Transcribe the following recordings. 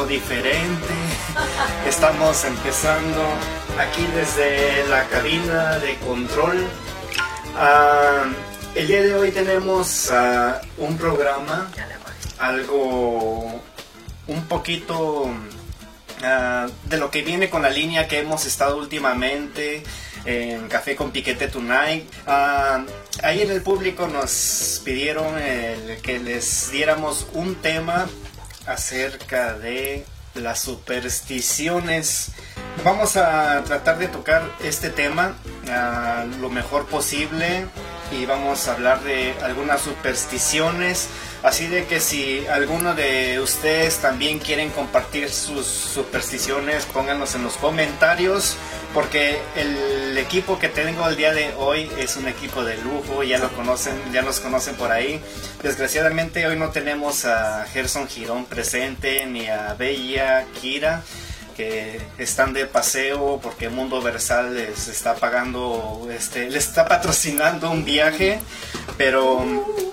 poco diferente. Estamos empezando aquí desde la cabina de control. Ah, el día de hoy tenemos ah, un programa, algo un poquito ah, de lo que viene con la línea que hemos estado últimamente en Café con Piquete Tonight. Ah, ahí en el público nos pidieron el que les diéramos un tema acerca de las supersticiones. Vamos a tratar de tocar este tema lo mejor posible y vamos a hablar de algunas supersticiones. Así de que si alguno de ustedes también quieren compartir sus supersticiones, pónganlos en los comentarios, porque el equipo que tengo el día de hoy es un equipo de lujo, ya lo conocen, ya nos conocen por ahí. Desgraciadamente hoy no tenemos a Gerson Girón presente ni a Bella Kira están de paseo porque Mundo Versal les está pagando, este, les está patrocinando un viaje, pero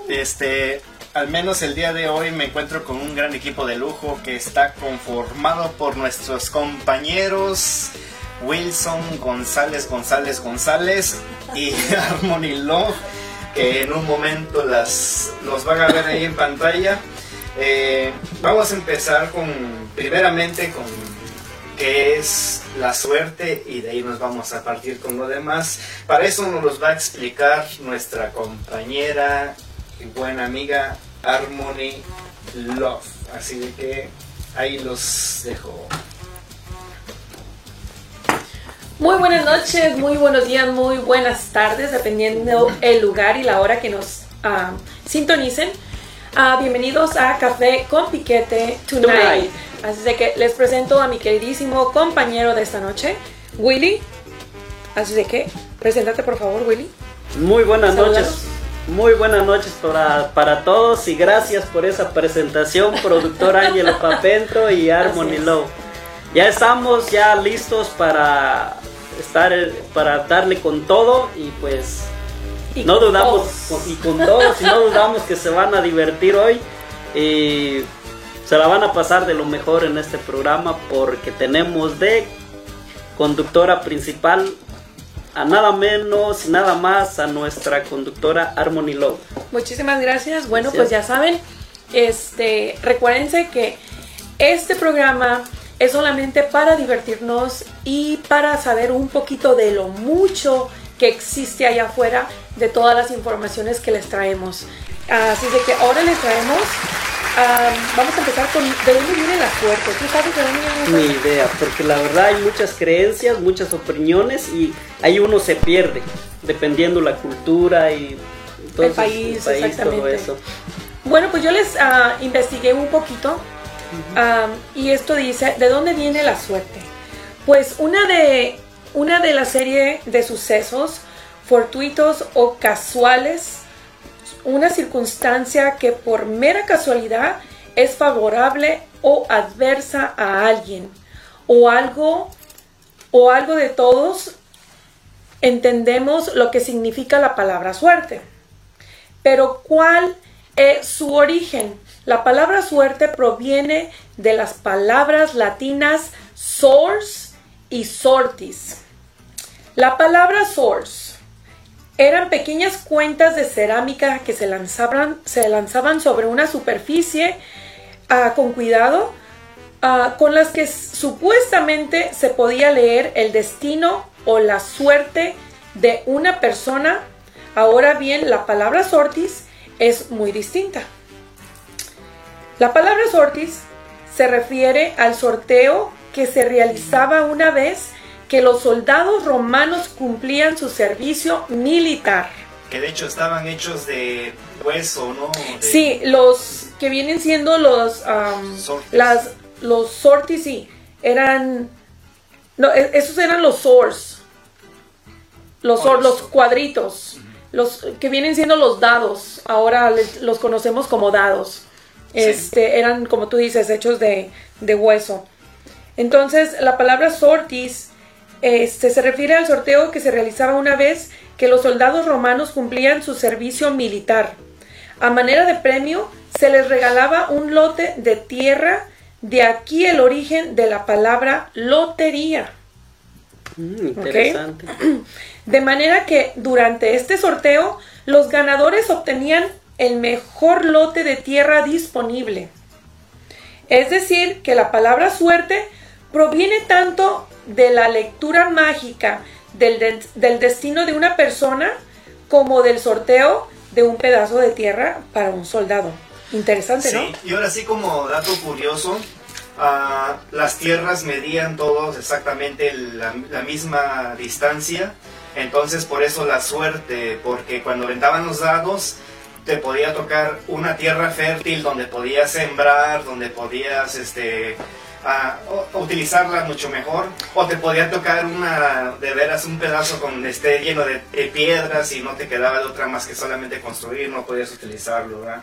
este, al menos el día de hoy me encuentro con un gran equipo de lujo que está conformado por nuestros compañeros Wilson González González González y Harmony Love, que en un momento las, los van a ver ahí en pantalla. Eh, vamos a empezar con, primeramente con qué es la suerte y de ahí nos vamos a partir con lo demás. Para eso nos los va a explicar nuestra compañera y buena amiga Harmony Love. Así de que ahí los dejo. Muy buenas noches, muy buenos días, muy buenas tardes, dependiendo el lugar y la hora que nos ah, sintonicen. Ah, bienvenidos a Café con Piquete Tonight. Tonight. Así de que les presento a mi queridísimo compañero de esta noche, Willy. Así de que, preséntate por favor, Willy. Muy buenas noches. Muy buenas noches para, para todos y gracias por esa presentación, productor Ángelo Papento y Harmony. Low. Ya estamos ya listos para estar para darle con todo y pues Y no dudamos todos. y con todos y no dudamos que se van a divertir hoy y se la van a pasar de lo mejor en este programa porque tenemos de conductora principal a nada menos y nada más a nuestra conductora Harmony Love. Muchísimas gracias. Bueno, Gracias. pues ya saben, este, recuérdense que este programa es solamente para divertirnos y para saber un poquito de lo mucho que existe allá afuera de todas las informaciones que les traemos. Así de que ahora les traemos, ah, vamos a empezar con de dónde viene la suerte. ¿Tú sabes de dónde viene la Ni suerte? idea, porque la verdad hay muchas creencias, muchas opiniones y ahí uno se pierde, dependiendo la cultura y entonces, país, todo exactamente. eso. Bueno, pues yo les ah, investigué un poquito y esto dice, ¿de dónde viene la suerte? Pues una de, una de la serie de sucesos fortuitos o casuales, una circunstancia que por mera casualidad es favorable o adversa a alguien o algo o algo de todos entendemos lo que significa la palabra suerte. Pero ¿cuál es su origen? La palabra suerte proviene de las palabras latinas source y sortis. La palabra source eran pequeñas cuentas de cerámica que se lanzaban, sobre una superficie ah, con cuidado, ah, con las que supuestamente se podía leer el destino o la suerte de una persona. Ahora bien, la palabra sortis es muy distinta. La palabra sortis se refiere al sorteo que se realizaba una vez que los soldados romanos cumplían su servicio militar. Que de hecho estaban hechos de hueso, ¿no? De- Sí, los que vienen siendo los Sortis. las los sortis sí, eran no, e- esos eran los swords. Los, Oh, los- cuadritos, los que vienen siendo los dados, ahora les- los conocemos como dados. Sí. Este, eran como tú dices, hechos de, de hueso. Entonces, la palabra sortis este, se refiere al sorteo que se realizaba una vez que los soldados romanos cumplían su servicio militar. A manera de premio, se les regalaba un lote de tierra, de aquí el origen de la palabra lotería. Mm, interesante. De manera que durante este sorteo, los ganadores obtenían el mejor lote de tierra disponible. Es decir, que la palabra suerte proviene tanto de la lectura mágica del, de- del destino de una persona como del sorteo de un pedazo de tierra para un soldado. Interesante, ¿no? Sí, y ahora sí como dato curioso, ah, las tierras medían todos exactamente la, misma distancia, entonces por eso la suerte, porque cuando vendaban los dados te podía tocar una tierra fértil donde podías sembrar, donde podías este o- utilizarla mucho mejor, o te podía tocar una de veras un pedazo con esté lleno de, de piedras y no te quedaba de otra más que solamente construir, no podías utilizarlo, ¿verdad?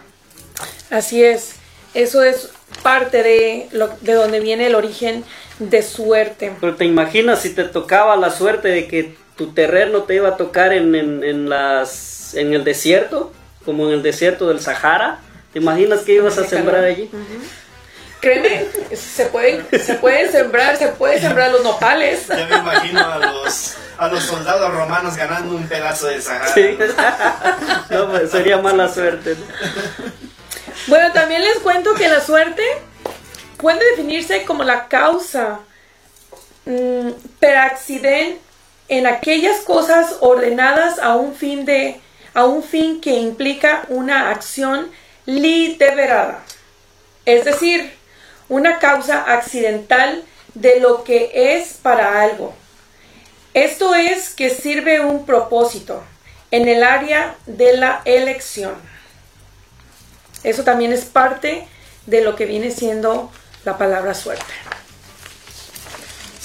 Así es. Eso es parte de, lo, de donde viene el origen de suerte. Pero te imaginas si te tocaba la suerte de que tu terreno te iba a tocar en, en, en las, en el desierto, como en el desierto del Sahara. ¿Te imaginas que ibas a sembrar allí? Créeme, se pueden, se pueden sembrar, se pueden sembrar los nopales. Ya me imagino a los, a los soldados romanos ganando un pedazo de Sahara. Sí. no, pues sería mala suerte. ¿no? Bueno, también les cuento que la suerte puede definirse como la causa mm, per accident en aquellas cosas ordenadas a un fin de a un fin que implica una acción deliberada. Es decir, una causa accidental de lo que es para algo. Esto es que sirve un propósito en el área de la elección. Eso también es parte de lo que viene siendo la palabra suerte.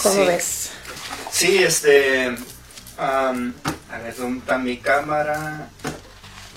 ¿Cómo Sí. ves? Sí, este. a ver, ¿dónde está mi cámara?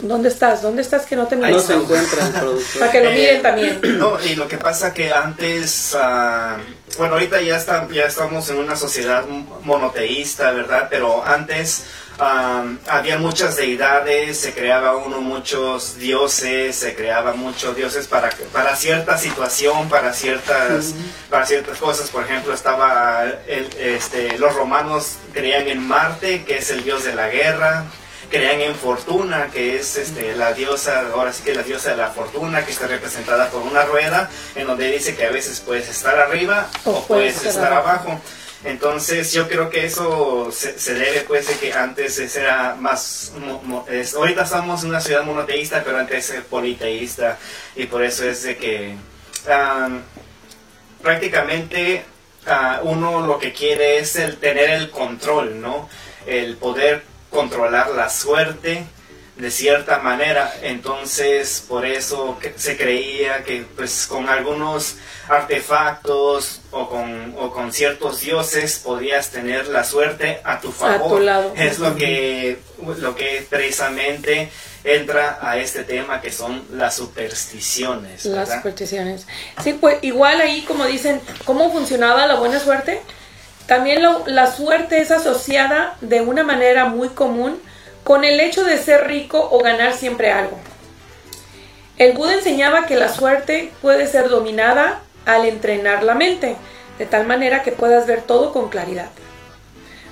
¿Dónde estás? ¿Dónde estás que no te No mires? se encuentra el productor. Para que lo Eh, miren también. No, y lo que pasa que antes, ah, bueno, ahorita ya, está, ya estamos en una sociedad monoteísta, ¿verdad? Pero antes ah, había muchas deidades, se creaba uno muchos dioses, se creaba muchos dioses para, para cierta situación, para ciertas, para ciertas cosas. Por ejemplo, estaba el, este, los romanos creían en Marte, que es el dios de la guerra creían en Fortuna, que es este, la diosa, ahora sí que la diosa de la fortuna, que está representada por una rueda, en donde dice que a veces puedes estar arriba O o, puedes puedes estar abajo. abajo. Entonces yo creo que eso se, se debe pues de que antes era más, mo- mo- es- ahorita estamos en una ciudad monoteísta, pero antes es politeísta y por eso es de que ah, prácticamente ah, uno lo que quiere es el tener el control, ¿no? El poder controlar la suerte de cierta manera. Entonces, por eso se creía que pues con algunos artefactos o con, o con ciertos dioses podías tener la suerte a tu favor. tu lado. Es lo que, lo que precisamente entra a este tema que son las supersticiones. Las supersticiones. Sí, pues igual ahí como dicen, ¿cómo funcionaba la buena suerte? También la suerte es asociada de una manera muy común con el hecho de ser rico o ganar siempre algo. El Buda enseñaba que la suerte puede ser dominada al entrenar la mente, de tal manera que puedas ver todo con claridad.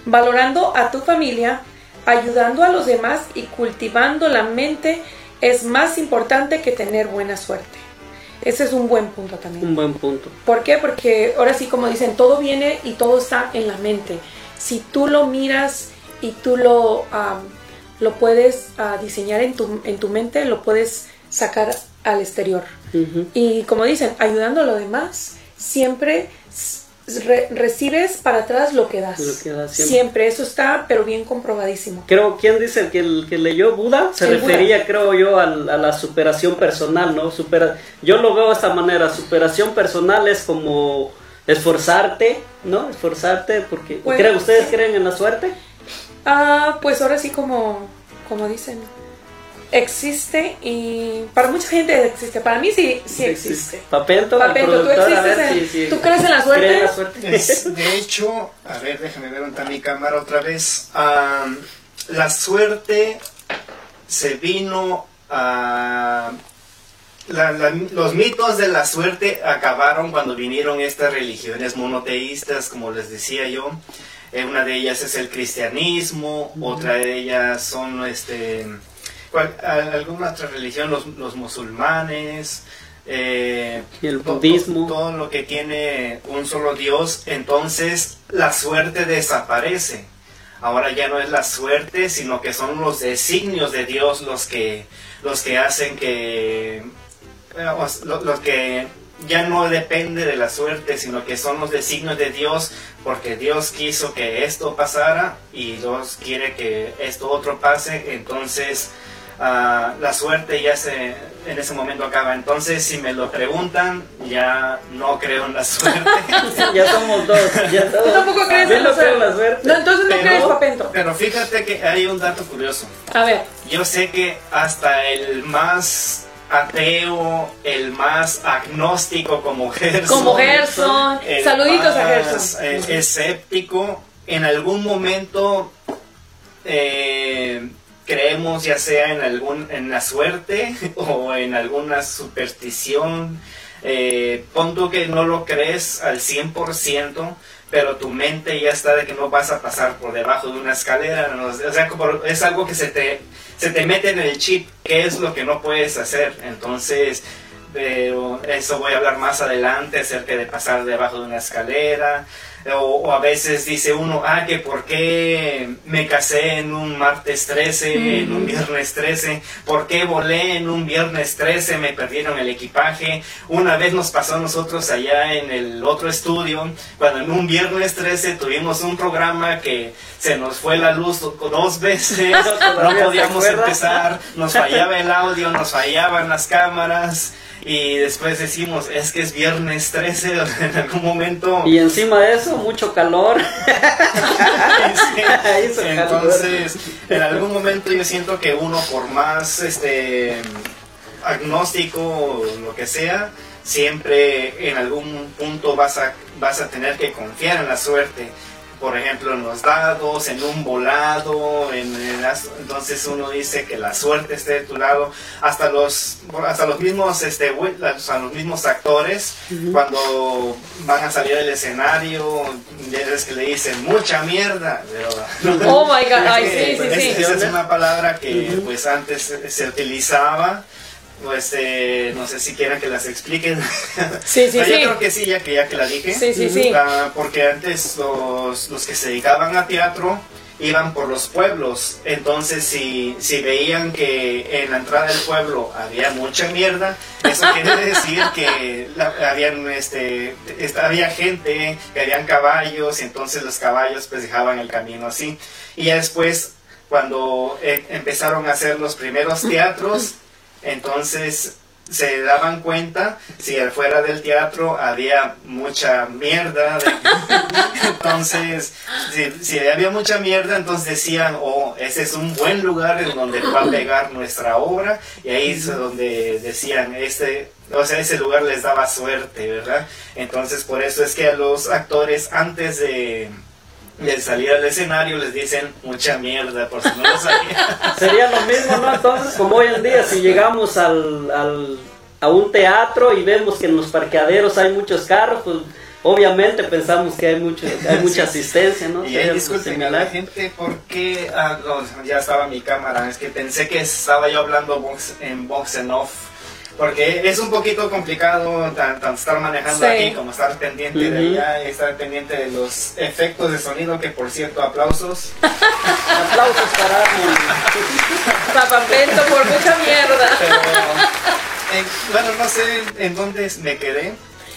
Valorando a tu familia, ayudando a los demás y cultivando la mente es más importante que tener buena suerte. Ese es un buen punto también. Un buen punto. ¿Por qué? Porque ahora sí, como dicen, todo viene y todo está en la mente. Si tú lo miras y tú lo, lo puedes ah, diseñar en tu, en tu mente, lo puedes sacar al exterior. Y como dicen, ayudando a los demás, siempre re- recibes para atrás lo que das. Lo que das siempre. siempre. eso está, pero bien comprobadísimo. Creo, ¿quién dice que el que leyó Buda? Se El Buda. refería, creo yo, al- a, la superación personal, ¿no? Supera, yo lo veo de esta manera, superación personal es como esforzarte, ¿no? Esforzarte, porque... Pues, ¿creen, ¿Ustedes sí. creen en la suerte? Ah, pues ahora sí como, como dicen. Existe y para mucha gente existe. Para mí sí, sí existe. Papento, Papento, ¿tú, a existes ver en- ¿tú crees en la suerte? cree en la suerte. Es- de hecho, a ver, déjame ver está mi cámara otra vez. Am, la suerte se vino a... la- la- los mitos de la suerte acabaron cuando vinieron estas religiones monoteístas, como les decía yo. Eh, una de ellas es el cristianismo, otra de ellas son este, alguna otra religión, los, los musulmanes. eh, Y el budismo. to- todo lo que tiene un solo Dios, entonces la suerte desaparece. Ahora ya no es la suerte, sino que son los designios de Dios los que, los que hacen que, eh, os- lo, lo que ya no depende de la suerte, sino que son los designios de Dios, porque Dios quiso que esto pasara y Dios quiere que esto otro pase, entonces ah, la suerte ya se, en ese momento acaba. Entonces, si me lo preguntan, ya no creo en la suerte. ya somos dos. Ya ¿Tú tampoco crees en la no creo en la suerte? No, entonces no crees papento. pero fíjate que hay un dato curioso. A ver, Yo sé que hasta el más ateo, el más agnóstico como Gerson, como Gerson. el Saluditos a Gerson. eh, escéptico, en algún momento eh, creemos ya sea en algún en la suerte o en alguna superstición. Eh, pon tú que no lo crees al 100%, pero tu mente ya está de que no vas a pasar por debajo de una escalera. O sea, es algo que se te, se te mete en el chip, que es lo que no puedes hacer. Entonces, pero eso voy a hablar más adelante acerca de pasar debajo de una escalera. O, o a veces dice uno, ah, que por qué me casé en un martes 13, en un viernes 13, por qué volé en un viernes 13, me perdieron el equipaje. Una vez nos pasó a nosotros allá en el otro estudio, cuando en un viernes 13 tuvimos un programa que se nos fue la luz do- dos veces, no ¿Todavía se podíamos empezar, nos fallaba el audio, nos fallaban las cámaras. Y después decimos, es que es viernes 13, en algún momento Y encima de eso, mucho calor. Sí. Entonces, en algún momento yo siento que uno, por más este agnóstico o lo que sea, siempre en algún punto vas a, vas a tener que confiar en la suerte. Por ejemplo, en los dados, en un volado, en, en las- entonces uno dice que la suerte esté de tu lado. Hasta los, hasta los mismos, este, sea, los mismos actores, cuando van a salir del escenario, ves que le dicen mucha mierda. pero- Oh my god, ay, es sí, sí, sí. Esa es una palabra que pues antes se utilizaba. Pues eh, no sé si quieran que las expliquen. Sí, sí, sí. Yo creo que sí, ya que ya que la dije. Sí, sí, sí. Ah, porque antes los, los que se dedicaban a teatro iban por los pueblos. Entonces, si, si veían que en la entrada del pueblo había mucha mierda, eso quiere decir que la- habían, este, esta- había gente, que habían caballos, y entonces los caballos pues dejaban el camino así. Y ya después, cuando eh, empezaron a hacer los primeros teatros, entonces se daban cuenta si afuera del teatro había mucha mierda. de- entonces, si, si había mucha mierda, entonces decían, oh, ese es un buen lugar en donde va a pegar nuestra obra. Y ahí es donde decían, este, o sea, ese lugar les daba suerte, ¿verdad? Entonces, por eso es que a los actores antes de... de salir al escenario les dicen mucha mierda, por si no lo sabían. Sería lo mismo, ¿no? Entonces, como hoy en día, si llegamos al, al- a un teatro y vemos que en los parqueaderos hay muchos carros, pues obviamente pensamos que hay, mucho, hay mucha asistencia, ¿no? Y disculpen a la gente porque ah, no, ya estaba mi cámara, es que pensé que estaba yo hablando box- en box and off. Porque es un poquito complicado tan- tan estar manejando Sí. aquí como estar pendiente de allá y estar pendiente de los efectos de sonido, que por cierto, aplausos. Aplausos para. Papapento por mucha mierda. Pero, eh, bueno, no sé en dónde me quedé,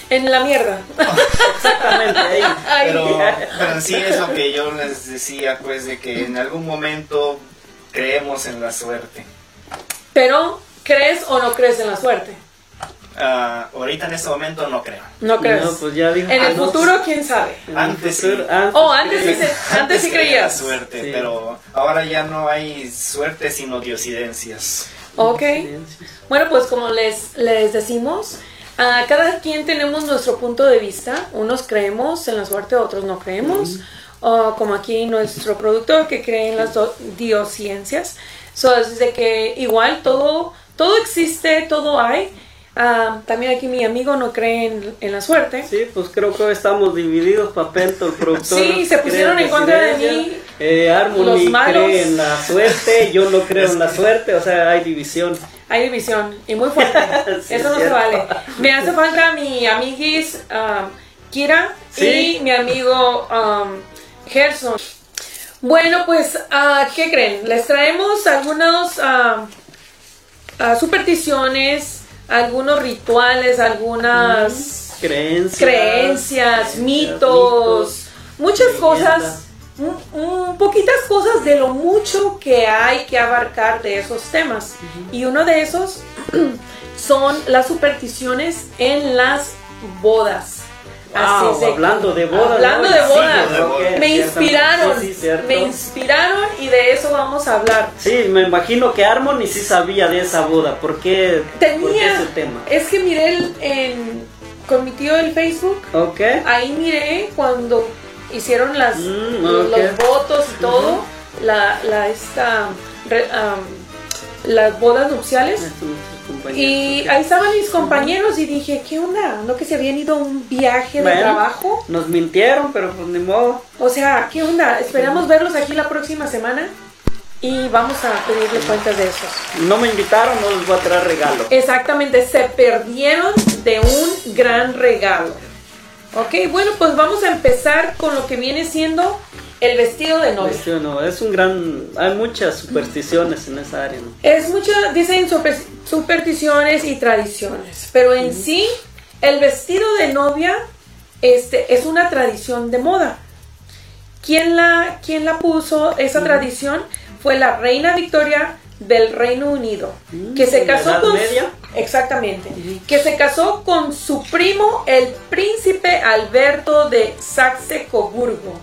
En la mierda. Exactamente ahí. Pero, pero sí es lo que yo les decía, pues de que en algún momento creemos en la suerte. Pero, ¿crees o no crees en la suerte? Ah, ahorita en este momento no creo. No crees. No, pues ya dijo. en el no, futuro, quién sabe. el Antes sí. antes Oh, antes sí, creía. se- antes sí creía creías. suerte, Sí. pero ahora ya no hay suerte sino diosidencias. Ok. Bueno, pues como les, les decimos, a cada quien tenemos nuestro punto de vista. Unos creemos en la suerte, otros no creemos. O como aquí nuestro productor que cree en las diosciencias. So, es de que igual todo, todo existe, todo hay. Ah, también aquí mi amigo no cree en, en la suerte. Sí, pues creo que hoy estamos divididos, Papento, el productor. Sí, se pusieron en contra de mí. Eh, Harmony Los malos. cree en la suerte, yo no creo en la suerte, o sea, hay división. Hay división y muy fuerte. Sí, Eso no es se vale. Me hace falta mi amiguis um, Kira Sí. y mi amigo um, Gerson. Bueno, pues, ah, ¿qué creen? Les traemos algunos ah, supersticiones, algunos rituales, algunas Creencias. creencias, mitos, muchas cosas, un, un- poquitas cosas de lo mucho que hay que abarcar de esos temas. Y uno de esos son las supersticiones en las bodas. Wow, que- hablando de bodas. Hablando ¿no? de bodas. Me inspiraron, Sí, sí, cierto. me inspiraron y de eso vamos a hablar. Sí, me imagino que Harmony sí sabía de esa boda. ¿Por qué, por qué Tenía, ese tema? es que miré el- en, con mi tío el Facebook Ok. ahí miré cuando hicieron las Mm, los, votos y todo la, la esta re- las bodas nupciales compañeros, y ahí estaban mis compañeros y dije qué onda no que se habían ido a un viaje de Bueno. trabajo Nos mintieron, pero pues ni modo. o sea qué onda esperamos verlos aquí la próxima semana y vamos a pedirle cuentas de eso No me invitaron, no les voy a traer regalo. Exactamente, se perdieron de un gran regalo. Ok, bueno, pues vamos a empezar con lo que viene siendo el vestido de novia. Sí o no, es un gran. Hay muchas supersticiones en esa área, ¿no? Es mucho, dicen super- supersticiones y tradiciones, pero en sí, el vestido de novia este, es una tradición de moda. ¿Quién la, quién la puso esa tradición? Fue la reina Victoria del Reino Unido, que se ¿en la casó con... Media? Exactamente. Que se casó con su primo, el príncipe Alberto de Saxe-Coburgo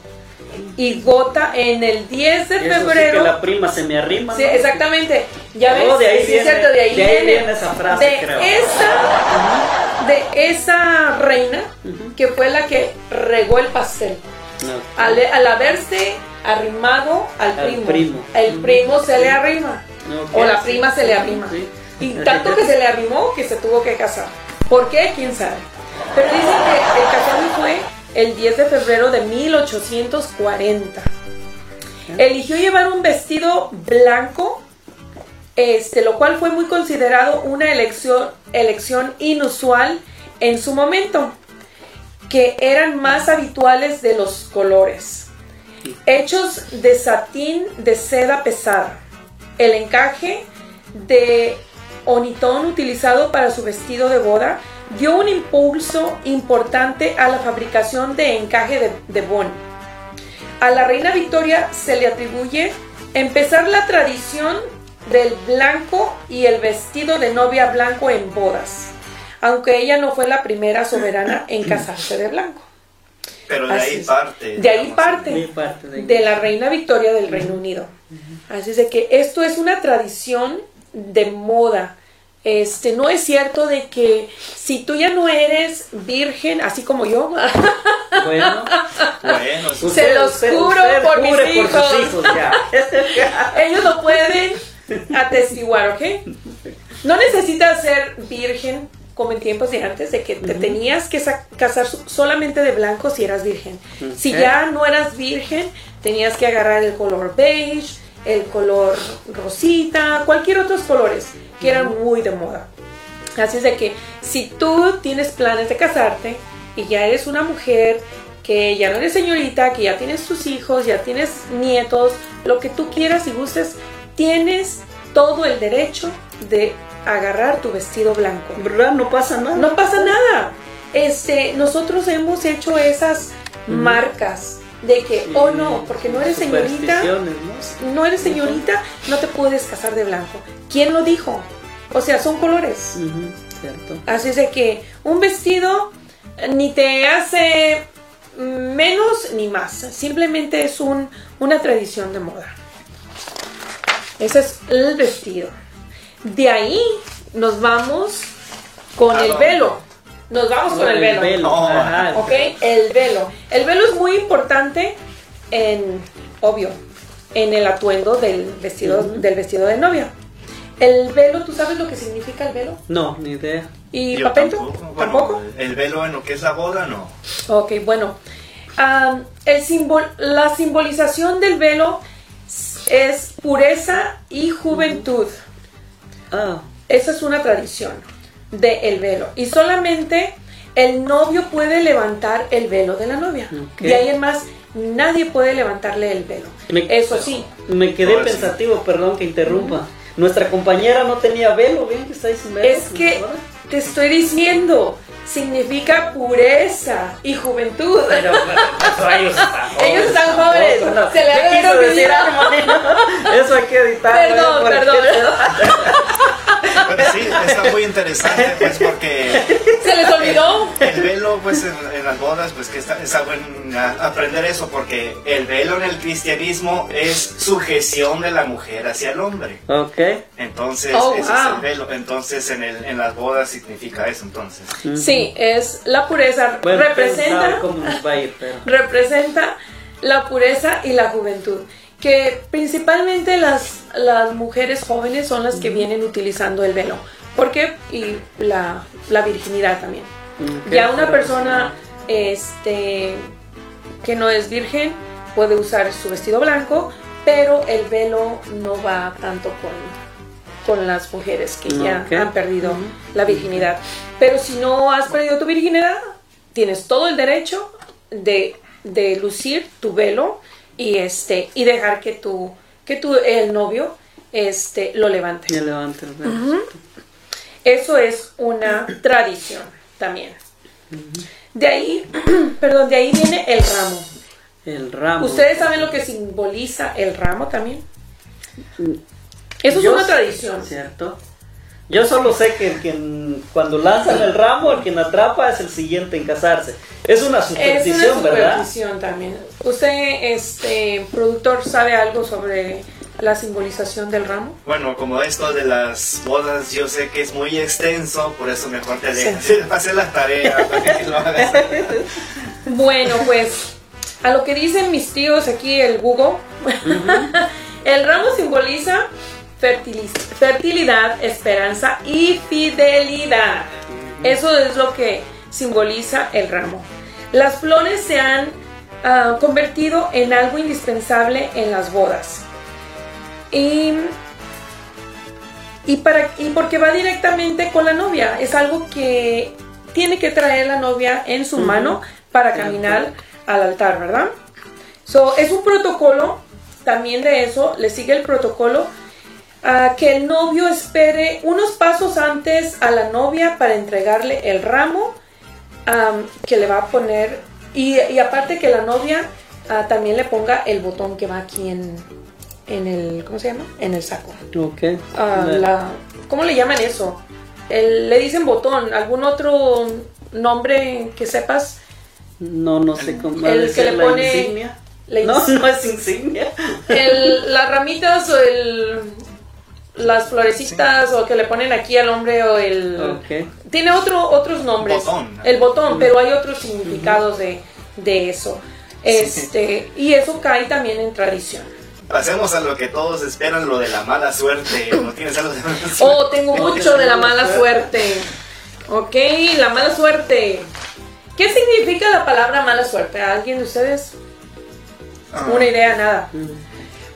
y Gotha en el 10 de Eso sí que febrero. la prima se me arrima. Sí, ¿no? exactamente. Ya ves, Oh, de ahí Sí, viene- cierto, de ahí, de ahí viene. viene esa frase, de creo. esa, de esa reina Ujú. que fue la que regó el pastel. No. Al, al haberse arrimado al Al primo, primo. el primo se le arrima. Ok, O la prima se le arrima. Y tanto que se le arrimó que se tuvo que casar. ¿Por qué? ¿Quién sabe? Pero dicen que el casamiento fue el 10 de febrero de 1840. Eligió llevar un vestido blanco, este, lo cual fue muy considerado una elección, elección inusual en su momento, que eran más habituales de los colores. Hechos de satín de seda pesada. El encaje de onitón utilizado para su vestido de boda dio un impulso importante a la fabricación de encaje de, de bon. A la reina Victoria se le atribuye empezar la tradición del blanco y el vestido de novia blanco en bodas, aunque ella no fue la primera soberana en casarse de blanco. Pero de Así ahí es. parte. De ahí parte Mi parte de, de la reina Victoria del Reino Unido. Así es de que esto es una tradición de moda. Este, no es cierto de que si tú ya no eres virgen, así como yo, Bueno, Bueno. Se los juro por mis jure hijos. por sus hijos, ya. ellos lo pueden atestiguar, ¿ok? No necesitas ser virgen como en tiempos de antes, de que te tenías que sa- casar so- solamente de blanco si eras virgen. Si Ok. ya no eras virgen, tenías que agarrar el color beige, el color rosita, cualquier otros colores que eran muy de moda. Así es de que si tú tienes planes de casarte y ya eres una mujer que ya no eres señorita, que ya tienes tus hijos, ya tienes nietos, lo que tú quieras y gustes, tienes todo el derecho de agarrar tu vestido blanco. ¿Verdad? No pasa nada. No pasa nada. Este, nosotros hemos hecho esas marcas de que, Sí, oh no, porque no eres señorita, ¿no? no eres señorita, no te puedes casar de blanco. ¿Quién lo dijo? O sea, son colores. Cierto. Así es de que un vestido ni te hace menos ni más. Simplemente es un, una tradición de moda. Ese es el vestido. De ahí nos vamos con ¿A el velo. Nos vamos con el velo. No. ajá. ¿Ok? El velo. El velo es muy importante en, obvio, en el atuendo del vestido, del vestido de novia. El velo, ¿tú sabes lo que significa el velo? No, ni idea. ¿Y Yo papento? tampoco. Bueno, ¿Tampoco? El velo en lo que es la boda, no. Ok, bueno. El simbol, la simbolización del velo es pureza y juventud. Ah, Esa es una tradición del velo. Y solamente el novio puede levantar el velo de la novia. Ok. De ahí en más, nadie puede levantarle el velo. Me- Eso sí. me quedé Ahora sí. pensativo, perdón que interrumpa. Nuestra compañera no tenía velo, bien que está sin velo. Es que te estoy diciendo, significa pureza y juventud. Pero, pero, ellos están Ellos están jóvenes. Se le ¿Qué ha de. Armando? Eso hay que editar. Perdón, ¿no? Porque- perdón. Pero sí, está muy interesante, pues, porque Se les olvidó. el velo, pues, en, en las bodas, pues, que está, está bueno a- aprender eso, porque el velo en el cristianismo es sujeción de la mujer hacia el hombre. Ok. Entonces, Oh, ese es el velo. Entonces, en, el, en las bodas significa eso, entonces. Sí, es la pureza. Bueno, representa, cómo nos va a ir, pero. representa la pureza y la juventud. Que principalmente las, las mujeres jóvenes son las que vienen utilizando el velo. ¿Por qué? Y la, la virginidad también. Ok, Ya una persona este, que no es virgen puede usar su vestido blanco, pero el velo no va tanto con, con las mujeres que ya han perdido la virginidad. Pero si no has perdido tu virginidad, tienes todo el derecho de, de lucir tu velo y este y dejar que tu que tu el novio este lo levante. Ya velo. Eso es una tradición también. De ahí, perdón, de ahí viene el ramo. El ramo. ¿Ustedes saben lo que simboliza el ramo también? Eso es una sé- tradición. ¿Cierto? Yo solo sé que el quien, cuando lanzan el ramo, el quien atrapa es el siguiente en casarse. Es una Es superstición, una ¿verdad? superstición también. ¿Usted, este, productor, sabe algo sobre la simbolización del ramo? Bueno, como esto de las bodas, yo sé que es muy extenso, por eso mejor te Sí. dejo hacer la tarea para que lo hagas. Bueno, pues a lo que dicen mis tíos aquí, el Google, el ramo simboliza fertiliz- fertilidad, esperanza y fidelidad. Eso es lo que simboliza el ramo. Las flores se han ah, convertido en algo indispensable en las bodas. Y, y, para, y porque va directamente con la novia. Es algo que tiene que traer la novia en su mano para caminar al altar, ¿verdad? So, es un protocolo, también de eso, le sigue el protocolo a que el novio espere unos pasos antes a la novia para entregarle el ramo am, que le va a poner y, y aparte que la novia ah, también le ponga el botón que va aquí en, en el, ¿cómo se llama? En el saco. Ok. Ah, la- ¿Cómo le llaman eso? El- le dicen botón, ¿algún otro nombre que sepas? No, no sé cómo. El que le la pone insignia. la no, no es insignia. El- las ramitas o el, las florecitas o que le ponen aquí al hombre o el... Tiene otro, otros nombres. Botón. El botón, pero hay otros significados de, de eso. Este, y eso cae también en tradición. Pasemos a lo que todos esperan, lo de la mala suerte. ¿No tienes algo de mala suerte? Oh, tengo mucho de la mala suerte. Ok, la mala suerte. ¿Qué significa la palabra mala suerte? ¿Alguien de ustedes? Ah, Una idea, nada.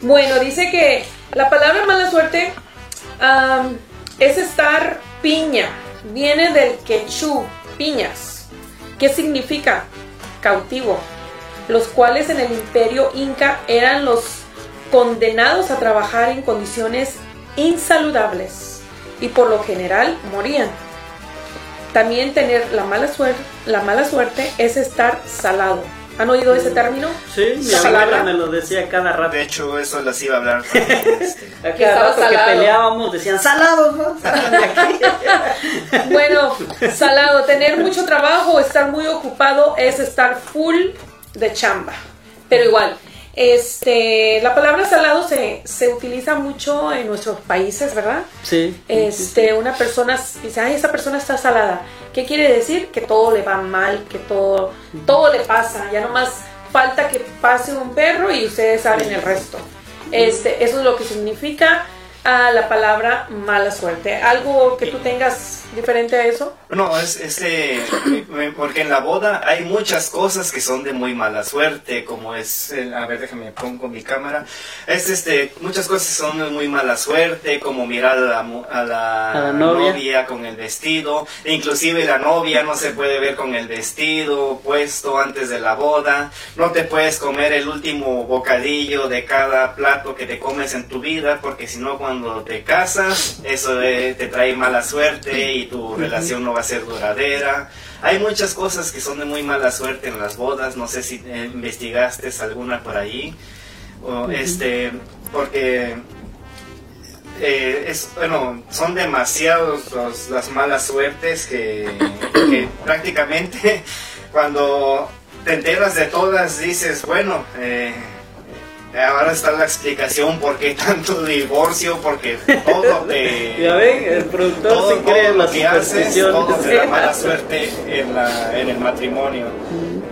Bueno, dice que la palabra mala suerte es estar piña. Viene del quechú, piñas. ¿Qué significa? Cautivo. Los cuales en el imperio inca eran los condenados a trabajar en condiciones insaludables y por lo general morían. También tener la mala la mala suerte es estar salado. ¿Han oído ese término? Sí, mi abuela palabra. me lo decía cada rato. De hecho, eso les iba a hablar. este, A cada estaba rato que peleábamos decían salados, ¿no? Salgan de aquí". Bueno, salado, tener mucho trabajo, estar muy ocupado es estar full de chamba. Pero igual, Este, la palabra salado se, se utiliza mucho en nuestros países, ¿verdad? Sí. Este, una persona dice, ay, esa persona está salada. ¿Qué quiere decir? Que todo le va mal, que todo, todo le pasa. Ya nomás falta que pase un perro y ustedes saben el resto. Este, eso es lo que significa a la palabra mala suerte. ¿Algo que tú tengas diferente a eso? No, es este, porque en la boda hay muchas cosas que son de muy mala suerte, como es, a ver, déjame pongo mi cámara, es este, muchas cosas son de muy mala suerte, como mirar a la, novia. con el vestido, inclusive la novia no se puede ver con el vestido puesto antes de la boda, no te puedes comer el último bocadillo de cada plato que te comes en tu vida, porque si no cuando te casas, eso te trae mala suerte y tu relación no va a ser duradera. Hay muchas cosas que son de muy mala suerte en las bodas, no sé si eh, investigaste alguna por ahí, o este, porque eh, es, bueno, son demasiados las malas suertes que, que prácticamente cuando te enteras de todas dices, bueno, eh, Ahora está la explicación por qué tanto divorcio, porque todo te... ya ven, el productor todo, se cree en la que haces, todo te da mala suerte en, la, en el matrimonio.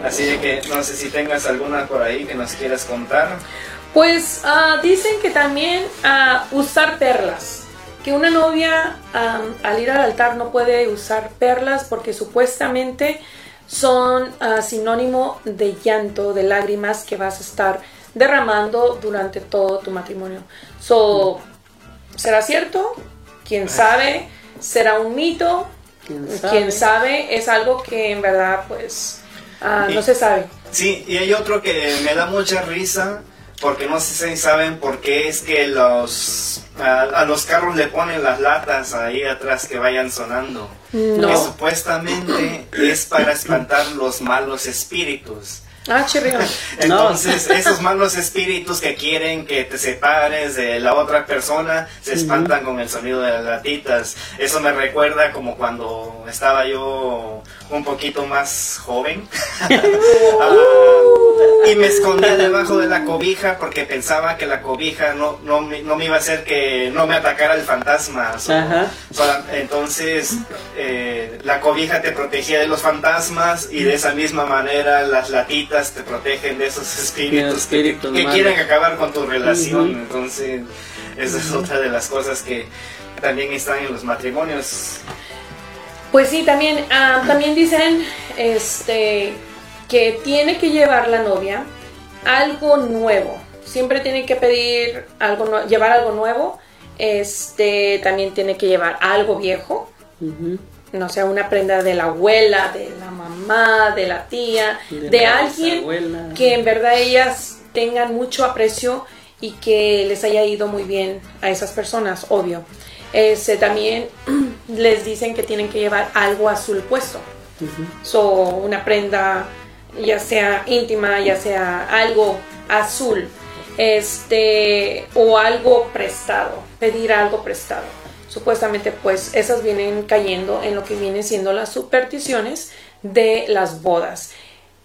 Así de que no sé si tengas alguna por ahí que nos quieras contar. Pues uh, dicen que también uh, usar perlas. Que una novia um, al ir al altar no puede usar perlas porque supuestamente son uh, sinónimo de llanto, de lágrimas que vas a estar derramando durante todo tu matrimonio. So, ¿Será cierto? ¿Quién sabe? ¿Será un mito? ¿Quién sabe? Es algo que en verdad pues ah, no se sabe. Sí, y hay otro que me da mucha risa porque no sé si saben por qué es que los a, los carros le ponen las latas ahí atrás que vayan sonando. No. Que supuestamente es para espantar los malos espíritus. Ah, Entonces, esos malos espíritus que quieren que te separes de la otra persona se espantan con el sonido de las latitas. Eso me recuerda como cuando estaba yo un poquito más joven ah, y me escondía debajo de la cobija porque pensaba que la cobija no, no, no me iba a hacer que no me atacara el fantasma. entonces, eh, la cobija te protegía de los fantasmas y de esa misma manera las latitas te protegen de esos espíritus, que, quieren acabar con tu relación. Entonces, esa es otra de las cosas que también están en los matrimonios. Pues sí, también, ah, también dicen este, que tiene que llevar la novia algo nuevo. Siempre tiene que pedir algo, llevar algo nuevo. Este, también tiene que llevar algo viejo no sea una prenda de la abuela, de la mamá, de la tía, de, alguien que en verdad ellas tengan mucho aprecio y que les haya ido muy bien a esas personas, obvio. Este, también les dicen que tienen que llevar algo azul puesto. So, una prenda ya sea íntima, ya sea algo azul, este, o algo prestado, pedir algo prestado supuestamente pues esas vienen cayendo en lo que vienen siendo las supersticiones de las bodas.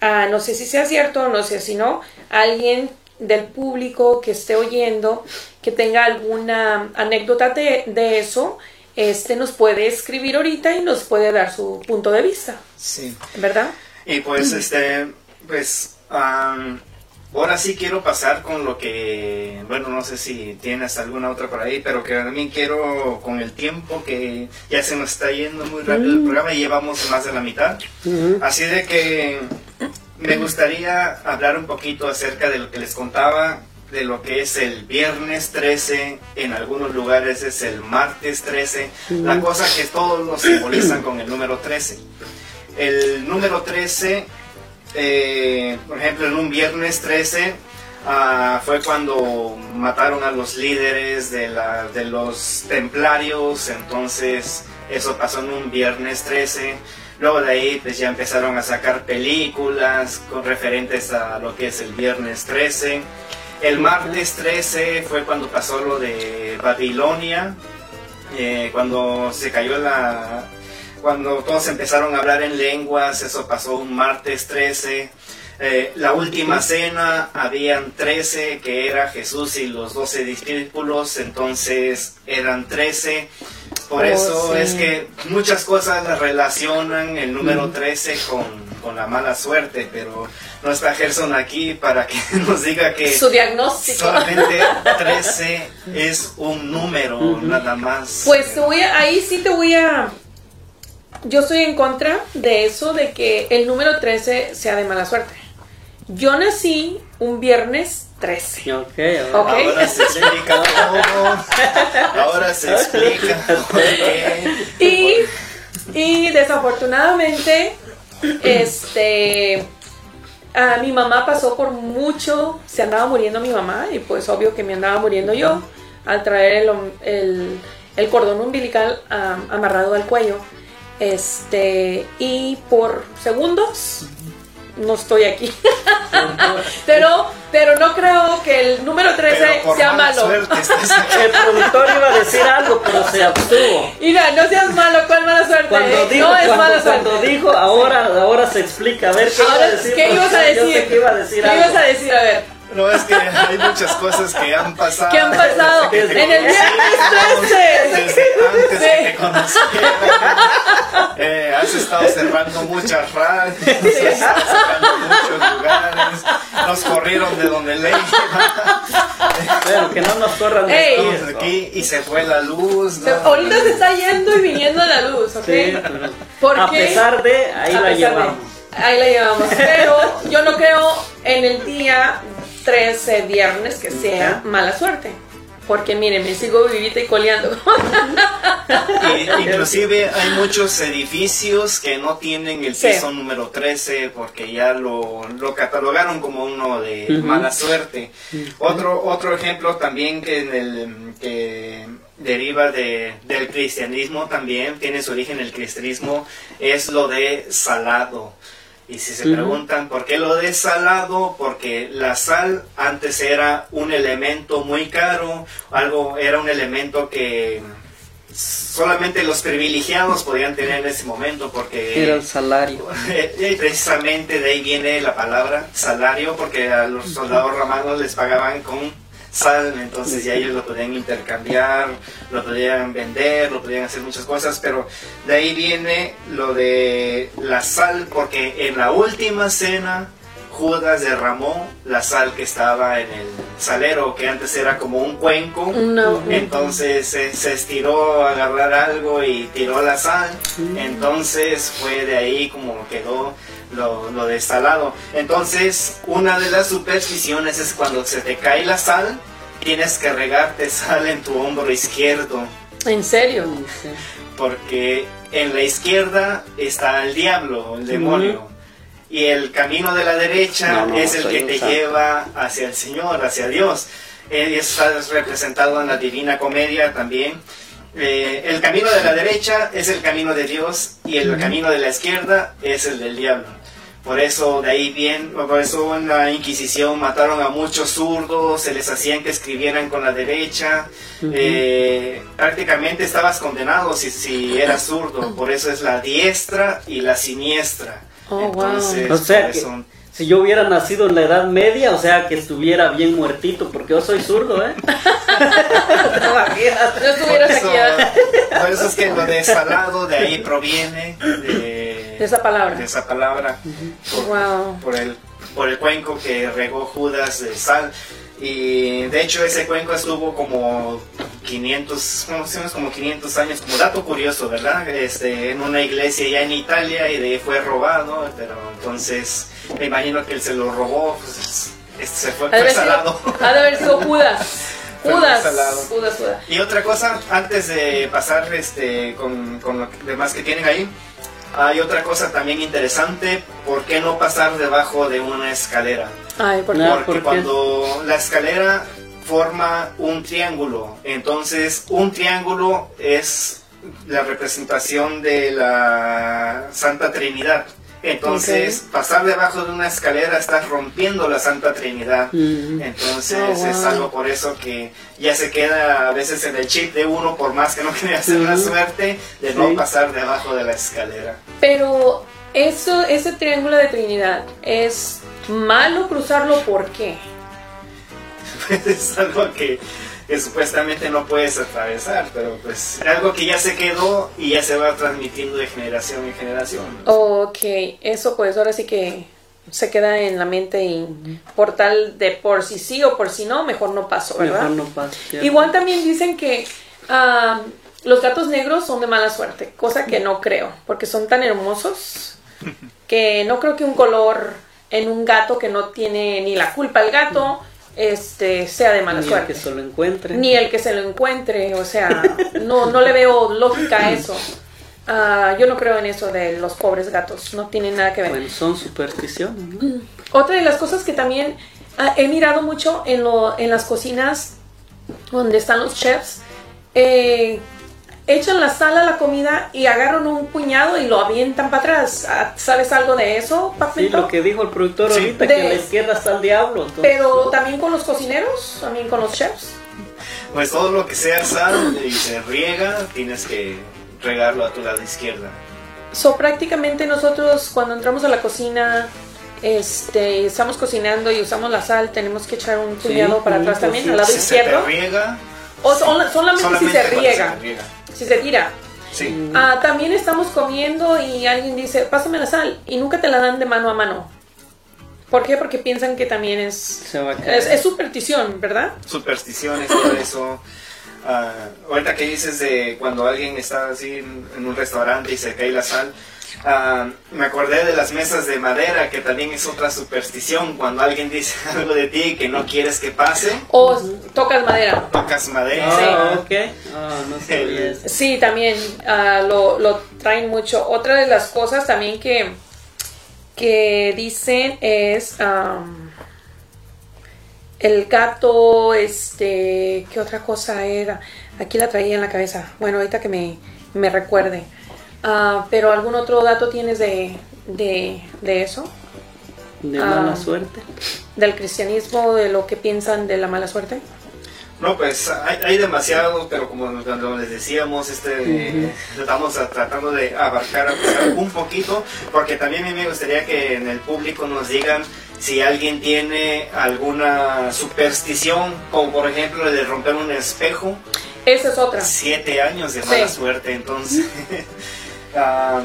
Ah, no sé si sea cierto, no sé si no, alguien del público que esté oyendo, que tenga alguna anécdota de, de eso, este nos puede escribir ahorita y nos puede dar su punto de vista. Sí. ¿Verdad? Y pues, este, pues, Ahora sí quiero pasar con lo que, bueno, no sé si tienes alguna otra por ahí, pero que también quiero con el tiempo que ya se nos está yendo muy rápido el mm. programa y llevamos más de la mitad. Así de que me gustaría hablar un poquito acerca de lo que les contaba, de lo que es el viernes 13, en algunos lugares es el martes 13, la cosa que todos lo simbolizan con el número 13. El número 13 eh, por ejemplo, en un viernes 13 ah, fue cuando mataron a los líderes de, la, de los templarios, entonces eso pasó en un viernes 13. Luego de ahí pues ya empezaron a sacar películas con referentes a lo que es el viernes 13. El martes 13 fue cuando pasó lo de Babilonia, eh, cuando se cayó la, cuando todos empezaron a hablar en lenguas, eso pasó un martes 13. Eh, la última cena habían 13 que era Jesús y los 12 discípulos, entonces eran 13. Por Oh, eso sí. es que muchas cosas relacionan el número 13 con, con la mala suerte, pero no está Gerson aquí para que nos diga que Su diagnóstico. solamente 13 es un número, nada más. Pues voy a- ahí sí te voy a... Yo estoy en contra de eso, de que el número 13 sea de mala suerte. Yo nací un viernes 13. Ok, Ok. Ahora se explica. Ahora se explica. Y, y desafortunadamente, este, a mi mamá pasó por mucho, se andaba muriendo mi mamá y pues obvio que me andaba muriendo yo al traer el, om- el- el cordón umbilical am, amarrado al cuello. Este, y por segundos no estoy aquí. pero, pero no creo que el número 13 Pero por sea malo. suerte aquí. El productor iba a decir algo, pero se abstuvo. Mira, no seas malo, ¿cuál mala suerte? Cuando eh? dijo, no es cuando, mala suerte. cuando dijo, ahora, ahora se explica. A ver, ¿qué iba a decir? ¿qué ibas a Yo sé decir? que iba a decir ¿Qué algo. ibas a decir? A ver, No, es que hay muchas cosas que han pasado. ¿qué han pasado? que en el viernes 13. Desde antes de Sí. que te conociera. Eh, has estado cerrando muchas radios, has estado cerrando muchos lugares. Nos corrieron de donde ley. Pero que no nos corran de aquí, y se fue la luz. ¿no? ahorita se está yendo y viniendo la luz, ¿ok? Sí, pero ¿Por a qué? pesar de, ahí A la pesar de- llevamos. ahí la llevamos. Pero yo no creo en el día 13 viernes que sea mala suerte. Porque miren, me sigo vivita y coleando. Y- inclusive hay muchos edificios que no tienen el Sí. piso número 13 porque ya lo, lo catalogaron como uno de mala suerte. Otro, otro ejemplo también que, en el, que deriva de, del cristianismo también, tiene su origen en el cristianismo, es lo de salado. Y si se preguntan por qué lo de salado, porque la sal antes era un elemento muy caro, algo era un elemento que solamente los privilegiados podían tener en ese momento porque Era el salario. y precisamente de ahí viene la palabra salario porque a los soldados romanos les pagaban con sal entonces ya ellos lo podían intercambiar lo podían vender lo podían hacer muchas cosas pero de ahí viene lo de la sal porque en la última cena Judas derramó la sal que estaba en el salero que antes era como un cuenco No. entonces se, se estiró a agarrar algo y tiró la sal. Entonces fue de ahí como quedó lo, lo desalado. Entonces una de las supersticiones es cuando se te cae la sal, tienes que regarte sal en tu hombro izquierdo. ¿En serio? Porque en la izquierda está el diablo, el demonio. Y el camino de la derecha No, no, es el que te santo. lleva hacia el Señor, hacia Dios. Eh, y eso está representado en la Divina Comedia también. Eh, el camino de la derecha es el camino de Dios y el camino de la izquierda es el del diablo. Por eso de ahí bien, por eso en la Inquisición mataron a muchos zurdos, se les hacían que escribieran con la derecha. Eh, prácticamente estabas condenado si, si eras zurdo. Por eso es la diestra y la siniestra. Oh, wow. Entonces, O sea que si yo hubiera nacido en la Edad Media, o sea que estuviera bien muertito, porque yo soy zurdo, ¿eh? No estuvieras por eso, aquí por eso es que lo de salado de ahí proviene de, de esa palabra. de esa palabra por, Wow. por el por el cuenco que regó Judas de sal y de hecho ese cuenco estuvo como 500 no, más o menos como 500 años como dato curioso verdad este en una iglesia ya en Italia y de ahí fue robado pero entonces me imagino que él se lo robó pues, este se fue, Ha fue sido- salado ha de haber sido Judas. Judas. Judas, Judas. Y otra cosa, antes de pasar este, con, con lo demás que tienen ahí, hay otra cosa también interesante, ¿por qué no pasar debajo de una escalera? Ay, por Porque ¿por qué? cuando la escalera forma un triángulo, entonces un triángulo es la representación de la Santa Trinidad. Entonces, pasar debajo de una escalera estás rompiendo la Santa Trinidad. Entonces, Oh, es algo por eso que ya se queda a veces en el chip de uno, por más que no quiera hacer la Ujú. suerte, de Sí. no pasar debajo de la escalera. Pero eso, ese triángulo de Trinidad, ¿es malo cruzarlo? ¿Por qué? es algo que, que supuestamente no puedes atravesar, pero pues algo que ya se quedó y ya se va transmitiendo de generación en generación. Ok, eso pues ahora sí que se queda en la mente y por tal de por si sí o por si no, mejor no paso, ¿verdad? Mejor no pasa. ¿cierto? Igual también dicen que los gatos negros son de mala suerte, cosa que no creo, porque son tan hermosos que no creo que un color en un gato que no tiene ni la culpa el gato este sea de mala Ni el suerte. que se lo encuentre. Ni el que se lo encuentre, o sea, no, no le veo lógica a eso. Ah, yo no creo en eso de los pobres gatos, no tiene nada que ver. Bueno, son supersticiones, ¿no? Otra de las cosas que también ah, he mirado mucho en, lo, en las cocinas donde están los chefs, eh, echan la sal a la comida y agarran un puñado y lo avientan para atrás. Ah, ¿Sabes algo de eso, Sí, Papito? lo que dijo el productor Sí. ahorita, De- que a la izquierda está el diablo. entonces- Pero también con los cocineros, también con los chefs. Pues todo lo que sea sal y se riega, tienes que regarlo a tu lado izquierda. So, prácticamente nosotros cuando entramos a la cocina, este, estamos cocinando y usamos la sal, tenemos que echar un Sí, puñado para atrás también, al lado Si se te izquierdo. riega, O sola- solamente, si se riega. Si se tira. Sí. Ah, también estamos comiendo y alguien dice, pásame la sal, y nunca te la dan de mano a mano. ¿Por qué? Porque piensan que también es, Se va a caer. es, es superstición, ¿verdad? supersticiones, todo eso. Ah, ahorita que dices de cuando alguien está así en, en un restaurante y se cae la sal, ah, me acordé de las mesas de madera, que también es otra superstición. Cuando alguien dice algo de ti que no quieres que pase, O tocas madera. tocas madera. Ah, ok. Ah, no El- eso. Sí, también ah, lo, lo traen mucho. Otra de las cosas también que, que dicen es am, el gato, este, ¿qué otra cosa era? Aquí la traía en la cabeza. Bueno, ahorita que me, me recuerde. Ah, pero algún otro dato tienes de, de, de eso? De Ah. mala suerte. Del cristianismo, de lo que piensan de la mala suerte. No, pues hay, hay demasiado, pero como cuando les decíamos, este, estamos a- tratando de abarcar abarcar un poquito, porque también a mí me gustaría que en el público nos digan si alguien tiene alguna superstición, como por ejemplo el de romper un espejo, Esa es otra. siete años de mala Sí. suerte, entonces. ah,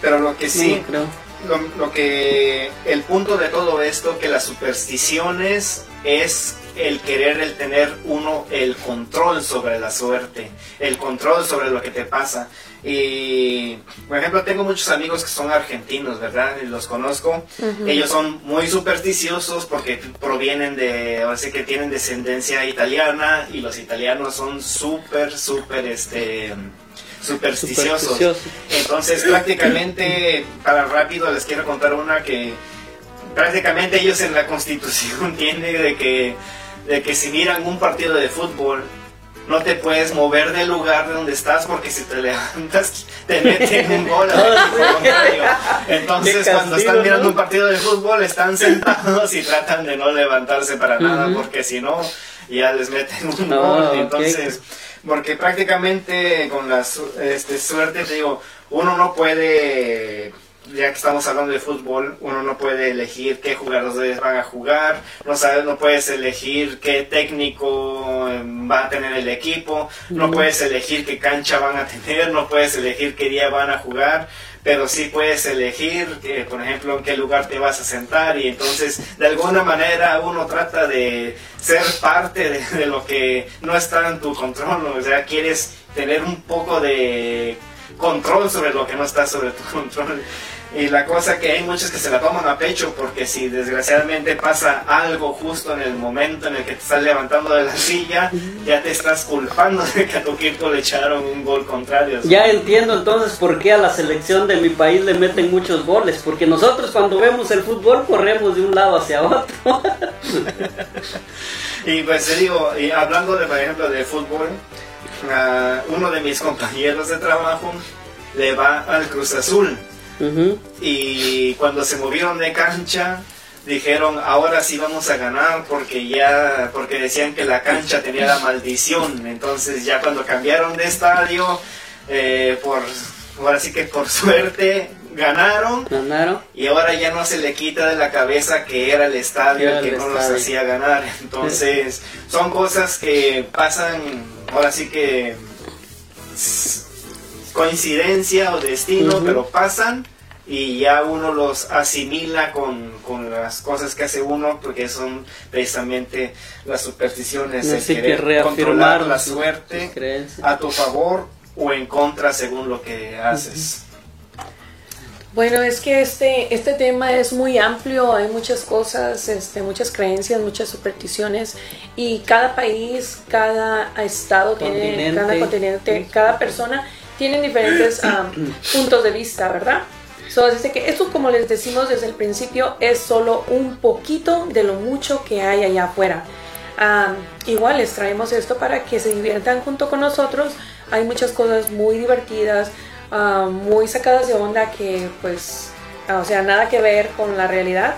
pero lo que sí, No, lo, lo que el punto de todo esto que las supersticiones es el querer el tener uno el control sobre la suerte el control sobre lo que te pasa y por ejemplo tengo muchos amigos que son argentinos verdad y los conozco. Ellos son muy supersticiosos porque provienen de o sea que tienen descendencia italiana y los italianos son súper súper este supersticiosos. Supersticioso. entonces prácticamente, para rápido les quiero contar una que prácticamente ellos en la constitución tienen de que, de que si miran un partido de fútbol, no te puedes mover del lugar de donde estás porque si te levantas te meten un gol. Entonces cuando están mirando un partido de fútbol están sentados y tratan de no levantarse para nada porque si no ya les meten un gol. Entonces porque prácticamente con la su- este, suerte, te digo, uno no puede, ya que estamos hablando de fútbol, uno no puede elegir qué jugadores van a jugar, no sabes, no puedes elegir qué técnico eh, va a tener el equipo, no puedes elegir qué cancha van a tener, no puedes elegir qué día van a jugar, pero sí puedes elegir, eh, por ejemplo, en qué lugar te vas a sentar y entonces de alguna manera uno trata de ser parte de, de lo que no está en tu control, o sea, quieres tener un poco de control sobre lo que no está sobre tu control. Y la cosa que hay muchos que se la toman a pecho porque si desgraciadamente pasa algo justo en el momento en el que te estás levantando de la silla, ya te estás culpando de que a tu equipo le echaron un gol contrario. Ya entiendo entonces por qué a la selección de mi país le meten muchos goles, porque nosotros cuando vemos el fútbol corremos de un lado hacia otro. Y pues te digo, y hablando de, por ejemplo, de fútbol, ah, uno de mis compañeros de trabajo le va al Cruz Azul. Y cuando se movieron de cancha dijeron ahora sí vamos a ganar porque ya porque decían que la cancha tenía la maldición entonces ya cuando cambiaron de estadio eh, por ahora sí que por suerte ganaron Ganaron. y ahora ya no se le quita de la cabeza que era el estadio Era el que el no los estadio. hacía ganar entonces son cosas que pasan ahora sí que coincidencia o destino Ujú. pero pasan y ya uno los asimila con, con las cosas que hace uno porque son precisamente las supersticiones el Así que querer controlar la suerte a tu favor o en contra según lo que haces. Bueno, es que este, este tema es muy amplio, hay muchas cosas, este, muchas creencias, muchas supersticiones y cada país, cada estado tiene, cada continente, cada persona tiene diferentes um, puntos de vista, ¿verdad? So, así que esto, como les decimos desde el principio, es solo un poquito de lo mucho que hay allá afuera. Um, igual les traemos esto para que se diviertan junto con nosotros. Hay muchas cosas muy divertidas, ah, muy sacadas de onda que pues, o sea, nada que ver con la realidad,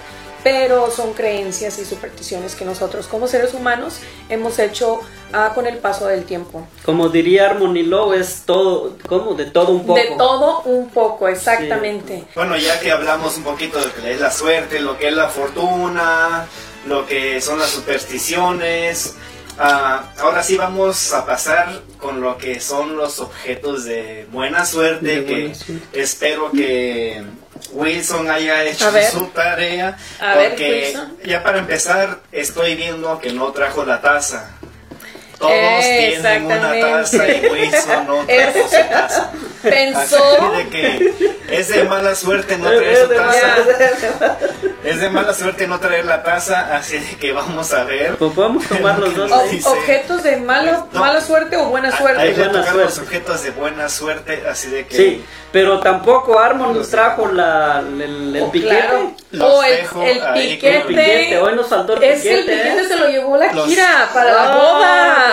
pero son creencias y supersticiones que nosotros como seres humanos hemos hecho ah, con el paso del tiempo. Como diría Harmony Lowe, es todo, ¿cómo? De todo un poco. De todo un poco, exactamente. Bueno, ya que hablamos un poquito de lo que es la suerte, lo que es la fortuna, lo que son las supersticiones, ah, ahora sí vamos a pasar con lo que son los objetos de buena suerte, De que suerte. espero que Wilson haya hecho su tarea, A porque ya para empezar estoy viendo que no trajo la taza. Todos tienen una taza y Wilson no trajo su taza. Pensó, Así de que es de mala suerte no traer Es su taza. Es de mala suerte no traer la taza, así de que vamos a ver. Pues podemos tomar los dos. objetos de mala, No. mala suerte o buena Ahí suerte. le buena tocaron los suerte. objetos de buena suerte, así de que Sí, pero tampoco Armon nos trajo la, el, el Oh, piquete. claro. Los O el, dejo el ahí piquete. con- El piquete, hoy nos faltó el Es que el piquete, piquete ¿eh? se lo llevó la Los- Kira para la Ah, boda.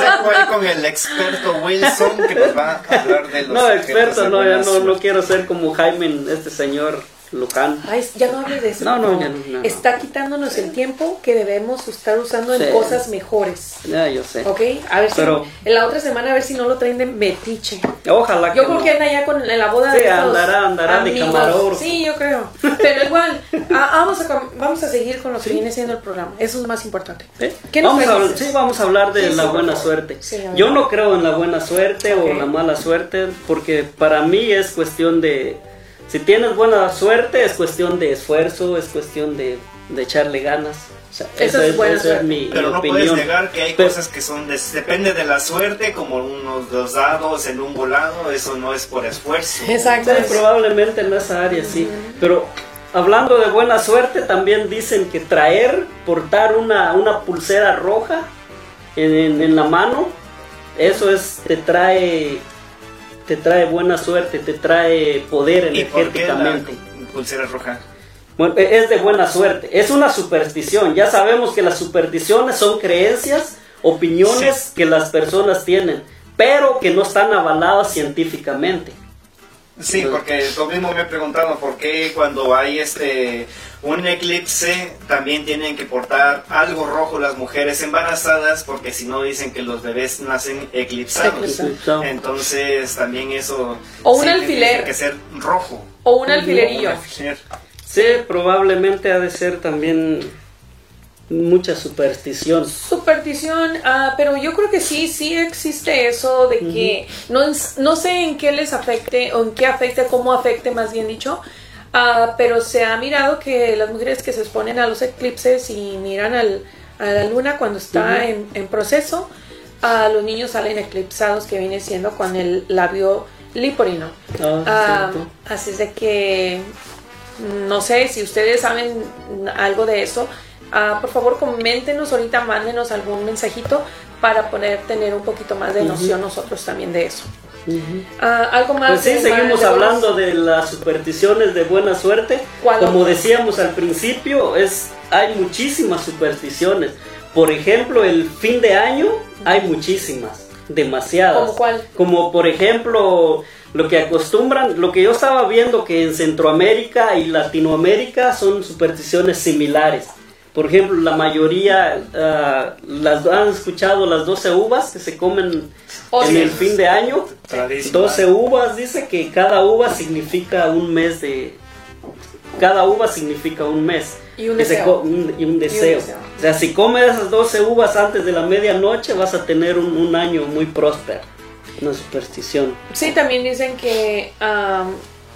Dejo ahí con el experto Wilson que nos va a hablar de los No, experto, no, no, no quiero ser como Jaime, este señor Lucán. Ay, ya no hable de eso. No, no, por ya no, no. Está quitándonos el tiempo que debemos estar usando en Sí. cosas mejores. Ya, yo sé. ¿Ok? A ver si Pero- en la otra semana a ver si no lo traen de metiche. Ojalá Yo que creo no. que anda ya con en la boda Sí, de andará- andará de amigos. camarógrafo. Sí, yo creo. Pero igual, ah, vamos, a, vamos a seguir con lo que viene siendo el programa. Eso es más importante. ¿Qué nos vamos, a, sí, vamos a hablar de Sí, la sí, buena suerte. Sí, a. Yo no creo en la buena suerte Ok. o la mala suerte, porque para mí es cuestión de... Si tienes buena suerte, es cuestión de esfuerzo, es cuestión de, de echarle ganas. O sea, Eso esa es buena esa suerte. mi, mi Pero no opinión. puedes negar que hay Pero- cosas que son de- depende de la suerte, como unos los dados en un volado, eso no es por esfuerzo. Exacto. Sí, probablemente en esa área sí. Pero hablando de buena suerte, también dicen que traer, portar una, una pulsera roja en, en- en la mano, eso es, te trae, te trae buena suerte, te trae poder ¿Y por qué la energéticamente. pulsera roja? Bueno, e- es de buena suerte, es una superstición. Ya sabemos que las supersticiones son creencias, opiniones que las personas tienen, pero que no están avaladas científicamente. Sí, porque tú mismo me he preguntado por qué cuando hay este un eclipse también tienen que portar algo rojo las mujeres embarazadas porque si no dicen que los bebés nacen eclipsados. Eclipsado. Entonces también eso O un sí alfiler. tiene que ser rojo. O un alfilerillo. Un alfiler. Sí, probablemente ha de ser también mucha superstición. Superstición, ah, pero yo creo que sí, sí existe eso de que no, no sé en qué les afecte o en qué afecte, cómo afecte más bien dicho, ah, pero se ha mirado que las mujeres que se exponen a los eclipses y miran al- a la luna cuando está en, en proceso, a los niños salen eclipsados que viene siendo con el labio liporino. Ah, Ah, así es de que no sé si ustedes saben algo de eso. por favor, coméntenos ahorita, mándenos algún mensajito para poder tener un poquito más de noción nosotros también de eso. Ah, algo más. Pues sí, seguimos hablando de las supersticiones de buena suerte. ¿Cuál Como decíamos al principio, es hay muchísimas supersticiones. Por ejemplo, el fin de año hay muchísimas, demasiadas. ¿Cómo cuál? Como por ejemplo, lo que acostumbran, lo que yo estaba viendo que en Centroamérica y Latinoamérica son supersticiones similares. Por ejemplo, la mayoría ah, las han escuchado las 12 uvas que se comen Oh, en sí. el fin de año. Tradicional. 12 uvas, dice que cada uva significa un mes de... Cada uva significa un mes. Y un deseo. un- y un deseo. deseo. O sea, si comes esas 12 uvas antes de la medianoche, vas a tener un, un año muy próspero. Una superstición. Sí, también dicen que am,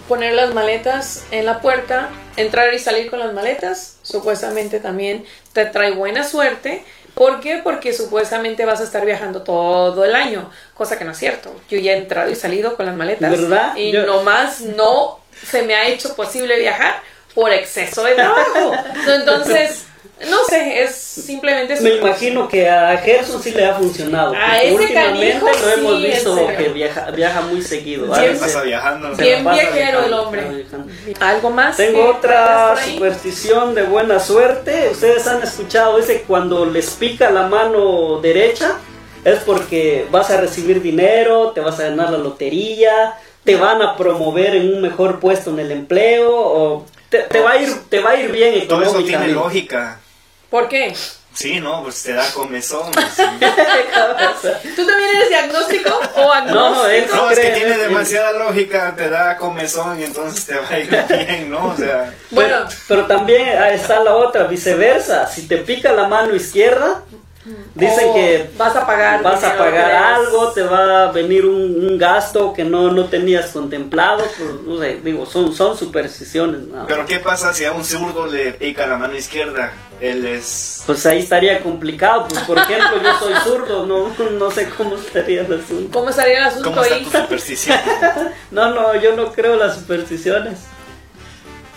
poner las maletas en la puerta, entrar y salir con las maletas, supuestamente también te trae buena suerte. ¿Por qué? Porque supuestamente vas a estar viajando todo el año, cosa que no es cierto. Yo ya he entrado y salido con las maletas. ¿Verdad? Y Yo- nomás no se me ha hecho posible viajar por exceso de trabajo. Entonces, no sé, es simplemente... Me su- imagino que a Gerson sí le ha funcionado. A ese últimamente canijo, lo hemos sí, visto que viaja, viaja muy seguido. Se veces pasa viajando. Bien pasa viajero el hombre. viajando. ¿Algo más? Tengo otra superstición de buena suerte. Ustedes han escuchado ese cuando les pica la mano derecha es porque vas a recibir dinero, te vas a ganar la lotería, te van a promover en un mejor puesto en el empleo o te, te va a ir te va a ir bien Todo eso tiene lógica. ¿Por qué? Sí, no, pues te da comezón. sí. ¿Tú también eres diagnóstico o agnóstico? No, no, es que tiene demasiada lógica, te da comezón y entonces te va a ir bien, ¿no? O sea, Bueno, Pero, pero también ahí está la otra, viceversa. Si te pica la mano izquierda, dicen que vas a pagar vas a pagar algo, te va a venir un, un gasto que no, no tenías contemplado. Pues, no sé, digo, son, son supersticiones. ¿no? pero ¿qué pasa si a un zurdo le pica la mano izquierda? Él es... Pues ahí estaría complicado. Pues, por ejemplo, yo soy zurdo, no, no sé cómo estaría el asunto. ¿Cómo estaría el asunto ¿Cómo está ahí? tu superstición? No, no, yo no creo en las supersticiones.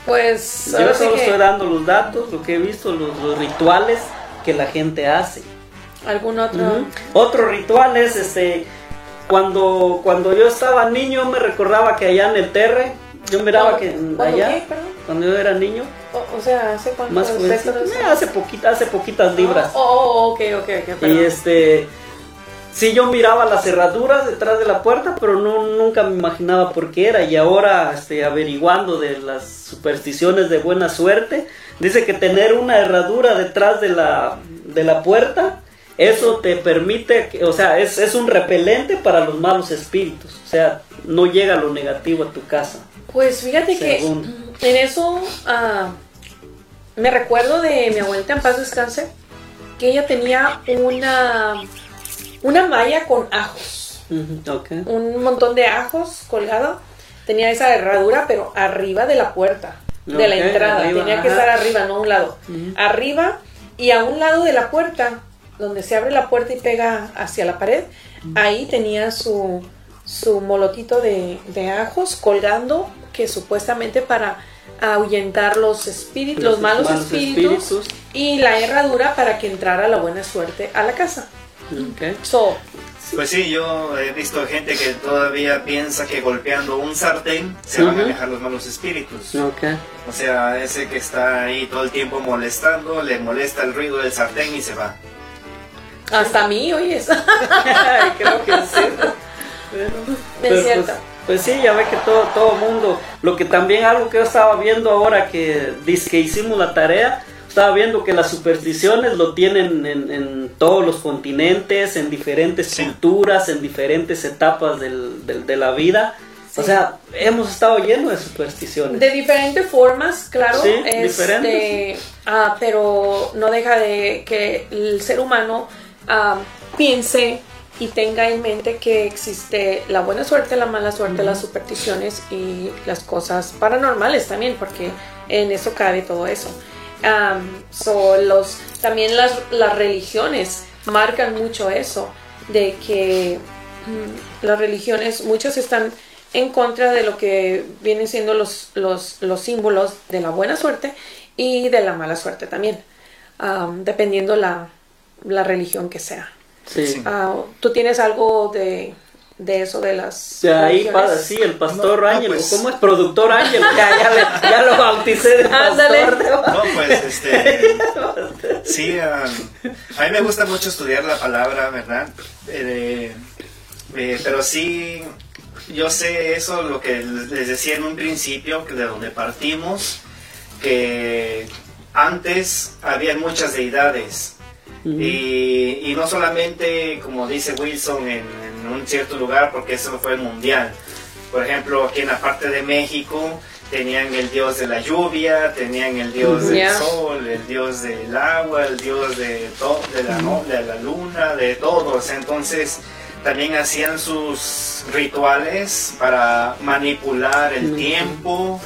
Pues Yo solo que estoy dando los datos, lo que he visto, los, los rituales que la gente hace. Algún otro. Ujú. Otro ritual es este cuando cuando yo estaba niño me recordaba que allá en el Terre yo miraba que ¿Cuándo allá qué, perdón? cuando yo era niño O, o sea, ¿hace cuánto? más jovencito, eh, hace poquita hace poquitas libras Oh, oh, ok, ok, ok. y este sí yo miraba las cerraduras detrás de la puerta pero no nunca me imaginaba por qué era y ahora este averiguando de las supersticiones de buena suerte dice que tener una herradura detrás de la de la puerta eso te permite, que- o sea, es, es un repelente para los malos espíritus. O sea, no llega lo negativo a tu casa. Pues fíjate Según. que en eso ah, me recuerdo de mi abuelita en paz descanse que ella tenía una una malla con ajos, un montón de ajos colgado. Tenía esa herradura, pero arriba de la puerta, de la entrada. arriba, Tenía que ajá. estar arriba, no a un lado. Arriba y a un lado de la puerta, donde se abre la puerta y pega hacia la pared, ahí tenía su, su molotito de, de ajos colgando, que supuestamente para ahuyentar los espíritus, los, malos, espíritus, y la herradura para que entrara la buena suerte a la casa. Ok. So, Pues sí, yo he visto gente que todavía piensa que golpeando un sartén se van a alejar los malos espíritus. Ok. O sea, ese que está ahí todo el tiempo molestando, le molesta el ruido del sartén y se va. Hasta a mí, oyes. Creo que sí. Pero- pero, pues, cierto. Pues, sí, ya ve que todo todo mundo. Lo que también algo que yo estaba viendo ahora que dice que hicimos la tarea, estaba viendo que las supersticiones lo tienen en, en todos los continentes, en diferentes Sí. culturas, en diferentes etapas del- del- de la vida. O sea, hemos estado llenos de supersticiones. De diferentes formas, claro. Sí, este, diferentes. ah, pero no deja de que el ser humano ah, piense y tenga en mente que existe la buena suerte, la mala suerte, las supersticiones y las cosas paranormales también, porque en eso cabe todo eso. Am, so, los, también las, las religiones marcan mucho eso, de que mm, las religiones, muchas están en contra de lo que vienen siendo los, los, los símbolos de la buena suerte y de la mala suerte también, am, dependiendo la, la religión que sea. Sí. Ah, ¿Tú tienes algo de, de eso de las... De ahí religiones? pa- sí, el pastor No, no, Ángel, pues- ¿cómo es? Productor Ángel, ya, ya, le- ya lo bauticé de Ándale. pastor. No, pues este. Sí, um, a mí me gusta mucho estudiar la palabra, ¿verdad? Eh, eh, pero sí, yo sé eso, lo que les decía en un principio, que de donde partimos, que antes había muchas deidades. Y, y, no solamente, como dice Wilson, en, en, un cierto lugar, porque eso fue mundial. Por ejemplo, aquí en la parte de México tenían el dios de la lluvia, tenían el dios del sol, el dios del agua, el dios de, de, la, de la luna, de todos. Entonces, también hacían sus rituales para manipular el tiempo,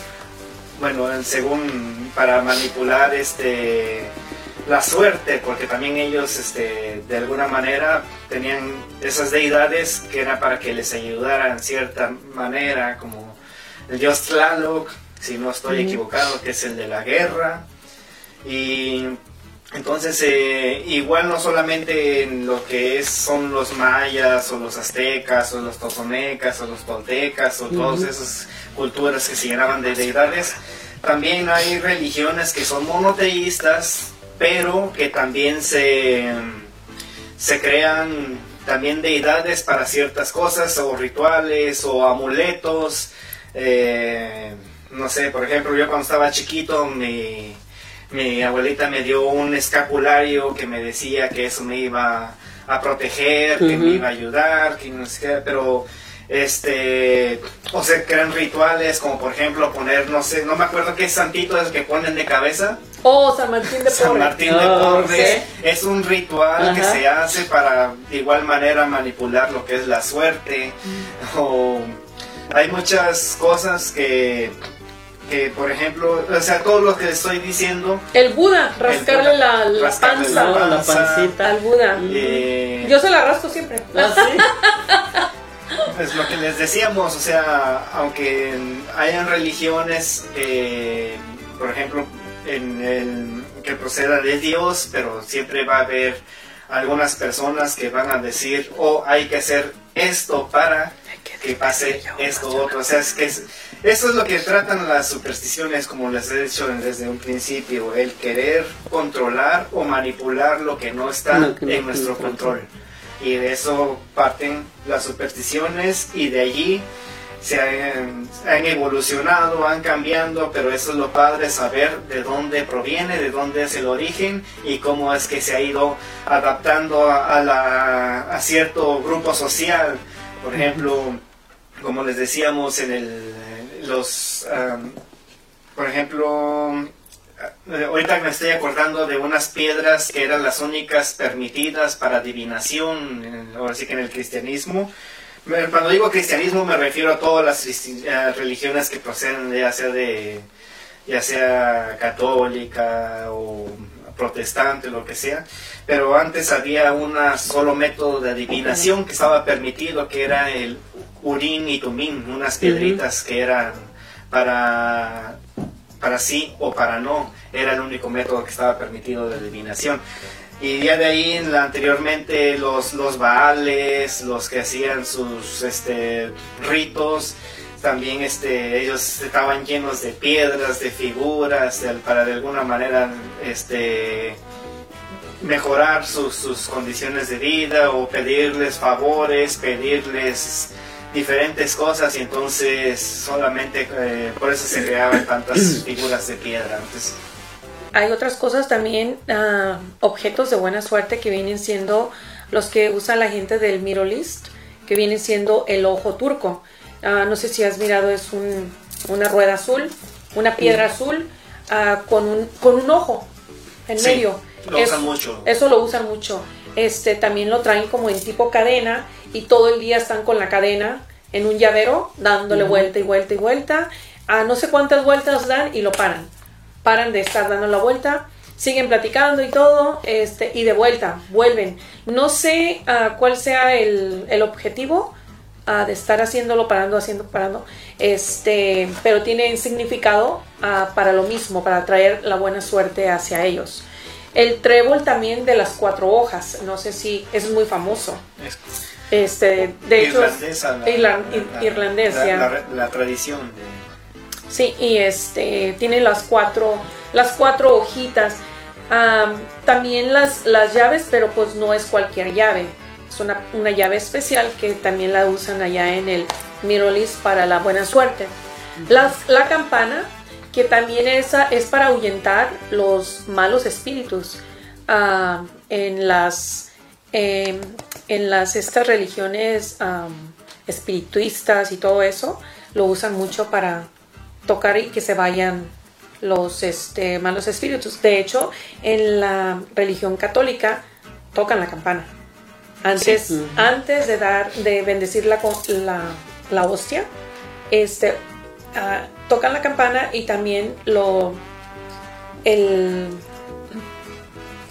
bueno, según para manipular este la suerte, porque también ellos este, de alguna manera tenían esas deidades que era para que les ayudaran cierta manera, como el dios Tlaloc, si no estoy equivocado, que es el de la guerra. Y entonces, eh, igual no solamente en lo que es, son los mayas o los aztecas o los tozonecas o los toltecas o todas esas culturas que se llenaban de deidades, también hay religiones que son monoteístas, pero que también se, se crean también deidades para ciertas cosas o rituales o amuletos. Eh, no sé, por ejemplo, yo cuando estaba chiquito mi mi abuelita me dio un escapulario que me decía que eso me iba a proteger, que me iba a ayudar, que no sé qué, pero este, o sea, que eran rituales como por ejemplo poner, no sé, no me acuerdo qué santito es el que ponen de cabeza. Oh, San Martín de Porres. San Martín de oh, Porres es un ritual que se hace para de igual manera manipular lo que es la suerte. O hay muchas cosas que que por ejemplo, o sea, todo lo que estoy diciendo. El Buda, rascarle, la, la, panza, la, pancita al Buda. Eh, Yo se la rasco siempre. ¿Ah, pues lo que les decíamos, o sea, aunque hayan religiones, eh, por ejemplo, en el, que proceda de Dios, pero siempre va a haber algunas personas que van a decir, oh, hay que hacer esto para que pase esto otro. O sea, es que eso es lo que tratan las supersticiones, como les he dicho desde un principio, el querer controlar o manipular lo que no está en nuestro control. Y de eso parten las supersticiones y de allí se han, evolucionado, han cambiado, pero eso es lo padre, saber de dónde proviene, de dónde es el origen y cómo es que se ha ido adaptando a, la, a cierto grupo social. Por ejemplo, como les decíamos en el, los, por ejemplo, eh, ahorita me estoy acordando de unas piedras que eran las únicas permitidas para adivinación, ahora sí que en el cristianismo. Cuando digo cristianismo me refiero a todas las religiones que proceden ya sea de ya sea católica o protestante, lo que sea, pero antes había un solo método de adivinación que estaba permitido, que era el urín y tumín, unas piedritas que eran para, para sí o para no, era el único método que estaba permitido de adivinación. Y ya de ahí, anteriormente, los, los baales, los que hacían sus este, ritos, también este, ellos estaban llenos de piedras, de figuras, para de alguna manera este, mejorar sus, sus condiciones de vida o pedirles favores, pedirles diferentes cosas y entonces solamente eh, por eso se creaban tantas figuras de piedra antes. Hay otras cosas también, uh, objetos de buena suerte que vienen siendo los que usa la gente del Middle East, que viene siendo el ojo turco. Uh, no sé si has mirado, es un, una rueda azul, una piedra azul uh, con, un, con un ojo en medio. Lo usan mucho. Eso lo usan mucho. Este, también lo traen como en tipo cadena y todo el día están con la cadena en un llavero dándole vuelta y vuelta y vuelta. A no sé cuántas vueltas dan y lo paran. Paran de estar dando la vuelta, siguen platicando y todo, este, y de vuelta, vuelven. No sé uh, cuál sea el, el objetivo uh, de estar haciéndolo, parando, haciendo, parando, este, pero tiene significado uh, para lo mismo, para traer la buena suerte hacia ellos. El trébol también de las cuatro hojas, no sé si es muy famoso. Este, de hecho, irlandesa, la, tradición. Sí, y este tiene las cuatro, las cuatro hojitas. también las, las llaves, pero pues no es cualquier llave. Es una, una, llave especial que también la usan allá en el, mirolis para la buena suerte. La campana, que también esa es para ahuyentar los malos espíritus. En las em, en las estas religiones espirituistas y todo eso lo usan mucho para tocar y que se vayan los este, malos espíritus. De hecho, en la religión católica tocan la campana. Antes, Sí. Antes de dar, de bendecir la, co- la, la hostia, este, ah, tocan la campana y también lo, el,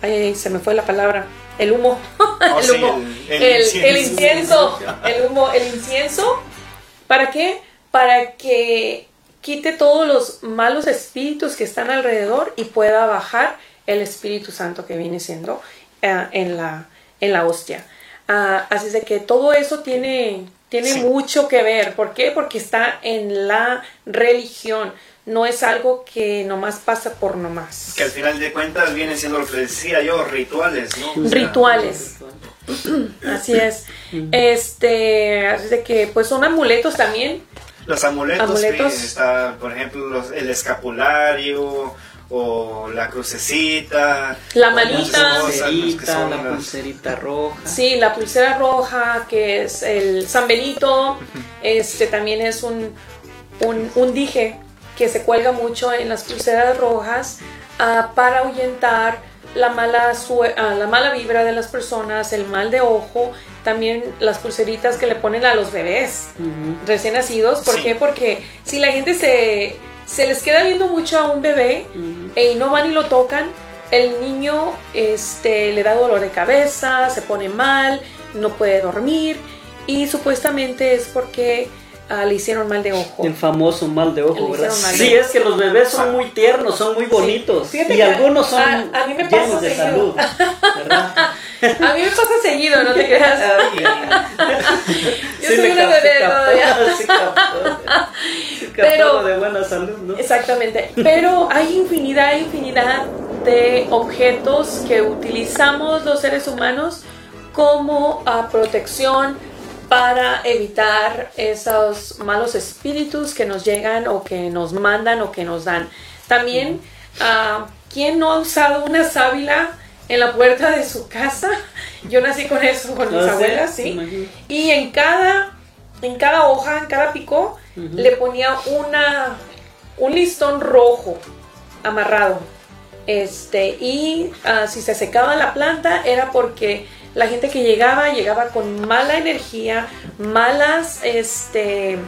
ay, se me fue la palabra, el humo, Oh, el sí, humo, el- el, el el incienso. incienso, el humo, el incienso, ¿para qué? Para que quite todos los malos espíritus que están alrededor y pueda bajar el Espíritu Santo que viene siendo eh, en, la, en la hostia. Ah, así es de que todo eso tiene, tiene Sí. mucho que ver. ¿Por qué? Porque está en la religión. No es algo que nomás pasa por nomás. Que al final de cuentas viene siendo lo que decía yo, rituales, ¿no? Rituales. Así es. Este, así de que pues son amuletos también. Los amuletos, Amuletos. sí, está, por ejemplo, los- el escapulario o la crucecita. La manita. La cosas, que pulserita, son la las- pulserita roja. Sí, la pulsera roja, que es el San Benito, este también es un, un, un dije que se cuelga mucho en las pulseras rojas ah, para ahuyentar la mala, sue- ah, la mala vibra de las personas, el mal de ojo, también las pulseritas que le ponen a los bebés recién nacidos. ¿Por Sí. qué? Porque si la gente se, se les queda viendo mucho a un bebé, Ujú. y no van y lo tocan, el niño este, le da dolor de cabeza, se pone mal, no puede dormir y supuestamente es porque ah, le hicieron mal de ojo. El famoso mal de ojo, ¿verdad? mal de Sí, ojo. es que los bebés son muy tiernos, son muy bonitos. Y que algunos son a- a mí me pasa llenos de seguido. salud. ¿Verdad? A mí me pasa seguido, no te creas. Yo Sí soy una bebé todavía. Pero- de buena salud, ¿no? Exactamente, pero hay infinidad, infinidad de objetos que utilizamos los seres humanos como ah, protección para evitar esos malos espíritus que nos llegan o que nos mandan o que nos dan. También, ah, ¿quién no ha usado una sábila en la puerta de su casa? Yo nací con eso, con mis Ah, abuelas, sí. Y en cada, en cada hoja, en cada pico, le ponía una, un listón rojo amarrado. Este, y ah, si se secaba la planta era porque la gente que llegaba, llegaba con mala energía, malas, este,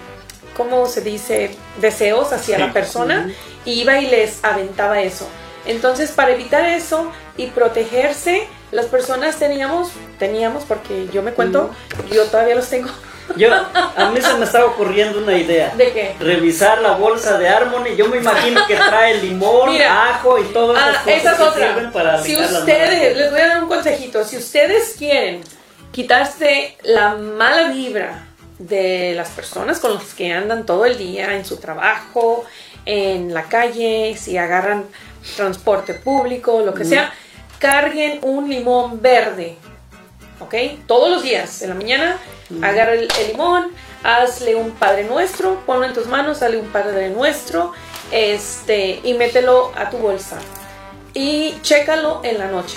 ¿cómo se dice? Deseos hacia Sí. la persona, y iba y les aventaba eso. Entonces, para evitar eso y protegerse, las personas teníamos, teníamos, porque yo me cuento, yo todavía los tengo. Yo, a mí se me estaba ocurriendo una idea. ¿De qué? Revisar la bolsa de Harmony. Yo me imagino que trae limón, Mira. ajo y todas esas Ah, cosas esa es que otra. sirven para Si ustedes, les voy a dar un consejito, si ustedes quieren quitarse la mala vibra de las personas con las que andan todo el día en su trabajo, en la calle, si agarran transporte público, lo que sea, carguen un limón verde, ¿ok? Todos los días, en la mañana, agarra el, el limón, hazle un Padre Nuestro, ponlo en tus manos, hazle un Padre Nuestro, este, y mételo a tu bolsa. Y chécalo en la noche.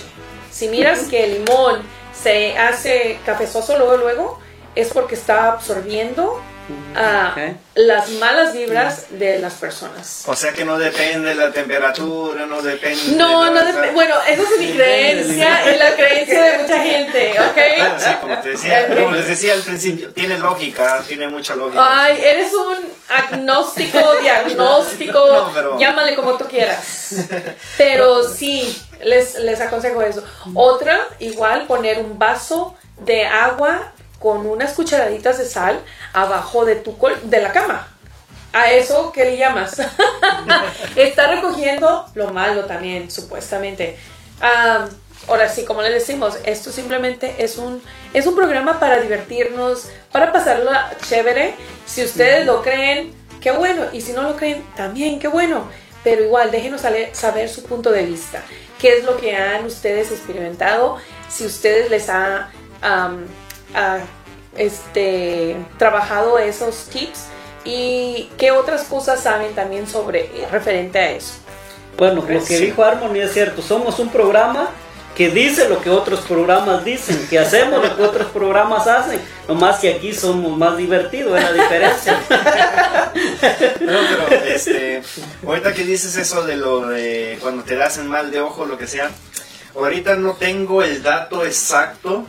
Si miras que el limón se hace cafezoso luego, luego, es porque está absorbiendo ah, Ok. las malas vibras de las personas. O sea que no depende de la temperatura, no depende. No, de no, la- dep- bueno, esa es mi creencia y la creencia de mucha gente, Bueno, ¿ok? sí, como te decía, Ok. como les decía al principio, tiene lógica, tiene mucha lógica. Ay, eres un agnóstico, diagnóstico, No, pero- llámale como tú quieras. Pero sí, les, les aconsejo eso. Otra, igual poner un vaso de agua con unas cucharaditas de sal abajo de tu col- de la cama. A eso, ¿qué le llamas? Está recogiendo lo malo también, supuestamente. Ah, ahora sí, como les decimos, esto simplemente es un, es un programa para divertirnos, para pasarlo chévere. Si ustedes lo creen, qué bueno. Y si no lo creen, también qué bueno. Pero igual, déjenos saber su punto de vista. ¿Qué es lo que han ustedes experimentado? Si ustedes les ha am, este, trabajado esos tips y qué otras cosas saben también sobre referente a eso. Bueno, lo que dijo Harmony es cierto, somos un programa que dice lo que otros programas dicen, que hacemos lo que otros programas hacen, nomás que aquí somos más divertidos, es la diferencia. no, pero este, ahorita que dices eso de lo de cuando te das en mal de ojo, lo que sea, ahorita no tengo el dato exacto,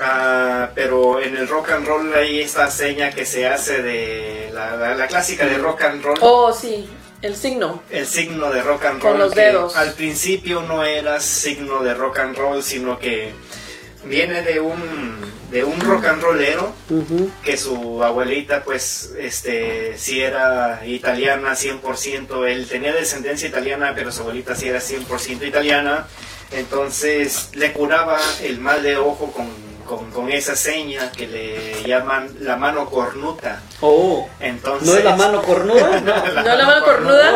uh, pero en el rock and roll hay esta seña que se hace de la, la clásica de rock and roll. Oh, sí. El signo. El signo de rock and roll. Con los dedos. Al principio no era signo de rock and roll, sino que viene de un de un rock and rollero que su abuelita pues este sí era italiana 100%, él tenía descendencia italiana, pero su abuelita sí era 100% italiana. Entonces le curaba el mal de ojo con con, esa seña que le llaman la mano cornuta. Oh, entonces, ¿no es la mano cornuda? no, la, mano cornuda.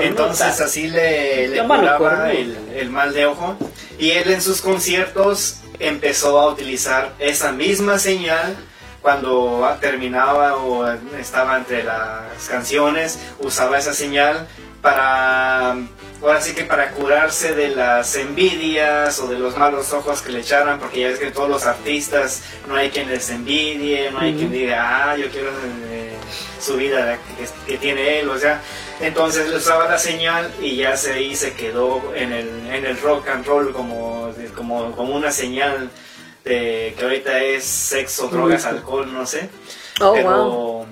entonces así le, le curaba el, el mal de ojo. Y él en sus conciertos empezó a utilizar esa misma señal cuando terminaba o estaba entre las canciones, usaba esa señal para ahora sí que para curarse de las envidias o de los malos ojos que le echaran, porque ya ves que todos los artistas no hay quien les envidie, no hay quien diga, ah, yo quiero eh, su vida que, tiene él, o sea, entonces le usaba la señal y ya se ahí se quedó en el, en el rock and roll como, como, como una señal de que ahorita es sexo, drogas, alcohol, no sé. Oh, wow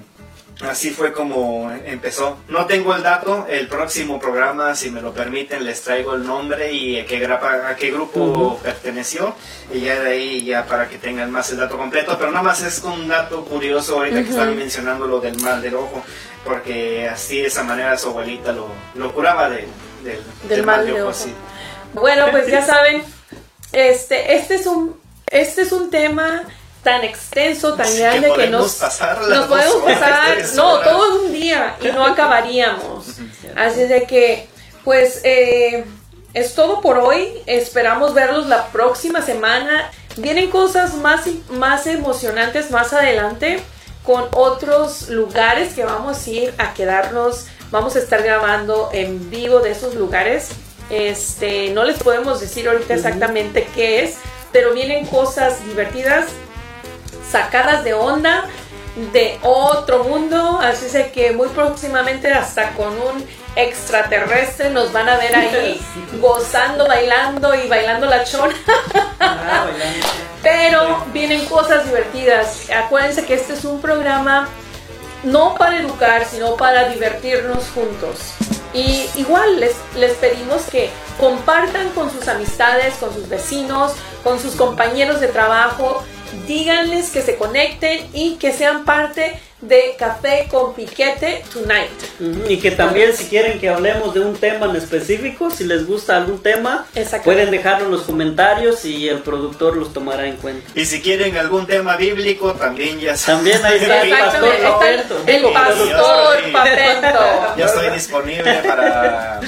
Así fue como empezó. No tengo el dato, el próximo programa, si me lo permiten, les traigo el nombre y a qué, a qué grupo perteneció. Y ya de ahí, ya para que tengan más el dato completo. Pero nada más es un dato curioso ahorita que están mencionando lo del mal del ojo. Porque así de esa manera su abuelita lo, lo curaba de, del, mal, de ojo. Bueno, pues ya saben, este, este es un, este es un tema tan extenso, tan grande que, nos, nos podemos pasar, no, todo un día y no acabaríamos. Así de que, pues, eh, es todo por hoy. Esperamos verlos la próxima semana. Vienen cosas más, más emocionantes más adelante con otros lugares que vamos a ir a quedarnos. Vamos a estar grabando en vivo de esos lugares. Este, no les podemos decir ahorita exactamente qué es, pero vienen cosas divertidas sacadas de onda de otro mundo, así es que muy próximamente hasta con un extraterrestre nos van a ver ahí gozando, bailando y bailando la chona. Ah, Pero vienen cosas divertidas. Acuérdense que este es un programa no para educar, sino para divertirnos juntos. Y igual les, les pedimos que compartan con sus amistades, con sus vecinos, con sus compañeros de trabajo díganles que se conecten y que sean parte de Café con Piquete Tonight. Y que también si quieren que hablemos de un tema en específico, si les gusta algún tema, pueden dejarlo en los comentarios y el productor los tomará en cuenta. Y si quieren algún tema bíblico, también ya También ahí está el pastor Papento. El pastor Papento. Ya estoy disponible para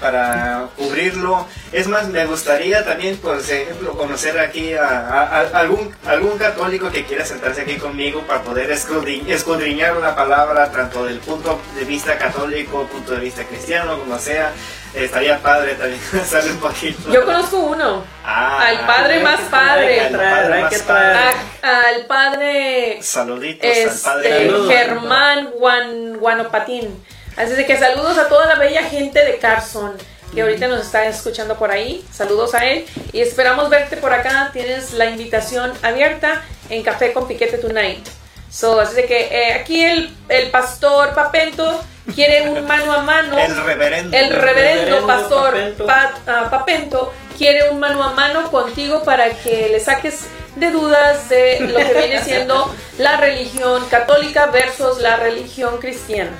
para cubrirlo. Es más, me gustaría también, por ejemplo, conocer aquí a, algún, algún católico que quiera sentarse aquí conmigo para poder escudriñar una palabra, tanto del punto de vista católico, punto de vista cristiano, como sea. Estaría padre también sale un poquito. Yo conozco uno. Ah, al padre más padre. Al padre, más padre. al padre. Saluditos al padre. Germán Guanopatín. Así de que saludos a toda la bella gente de Carson que ahorita nos está escuchando por ahí. Saludos a él y esperamos verte por acá. Tienes la invitación abierta en Café con Piquete Tonight. So, así de que eh, aquí el, el pastor Papento quiere un mano a mano. El reverendo. El reverendo, pastor ah, Papento. quiere un mano a mano contigo para que le saques de dudas de lo que viene siendo la religión católica versus la religión cristiana.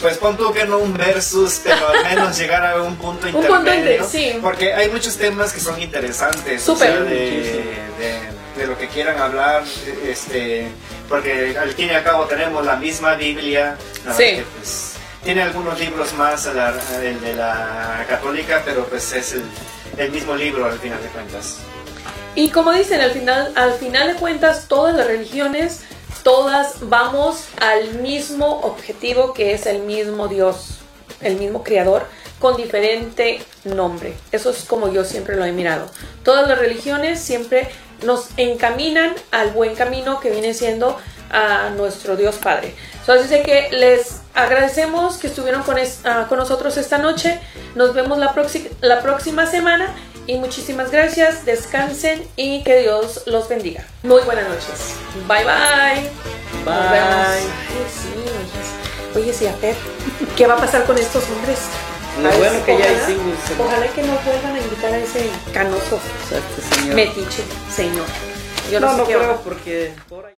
Pues pon tú que no un versus, pero al menos llegar a un punto intermedio. sí. Porque hay muchos temas que son interesantes. de, lo que quieran hablar, este, porque al fin y al cabo tenemos la misma Biblia. Sí. pues, tiene algunos libros más, el de la católica, pero pues es el, el mismo libro al final de cuentas. Y como dicen, al final, al final de cuentas, todas las religiones, todas vamos al mismo objetivo que es el mismo Dios, el mismo Creador, con diferente nombre. Eso es como yo siempre lo he mirado. Todas las religiones siempre nos encaminan al buen camino que viene siendo a nuestro Dios Padre. Entonces, así que les agradecemos que estuvieron con, ah, con nosotros esta noche. Nos vemos la, la próxima semana y muchísimas gracias. Descansen y que Dios los bendiga. Muy buenas noches. Bye bye. Bye. Oye, sí, a ver, ¿qué va a pasar con estos hombres? Lo bueno que ya hicimos. Ojalá que no vuelvan a invitar a ese canoso Exacto, señor. metiche, señor. Yo no, no, no creo porque por ahí.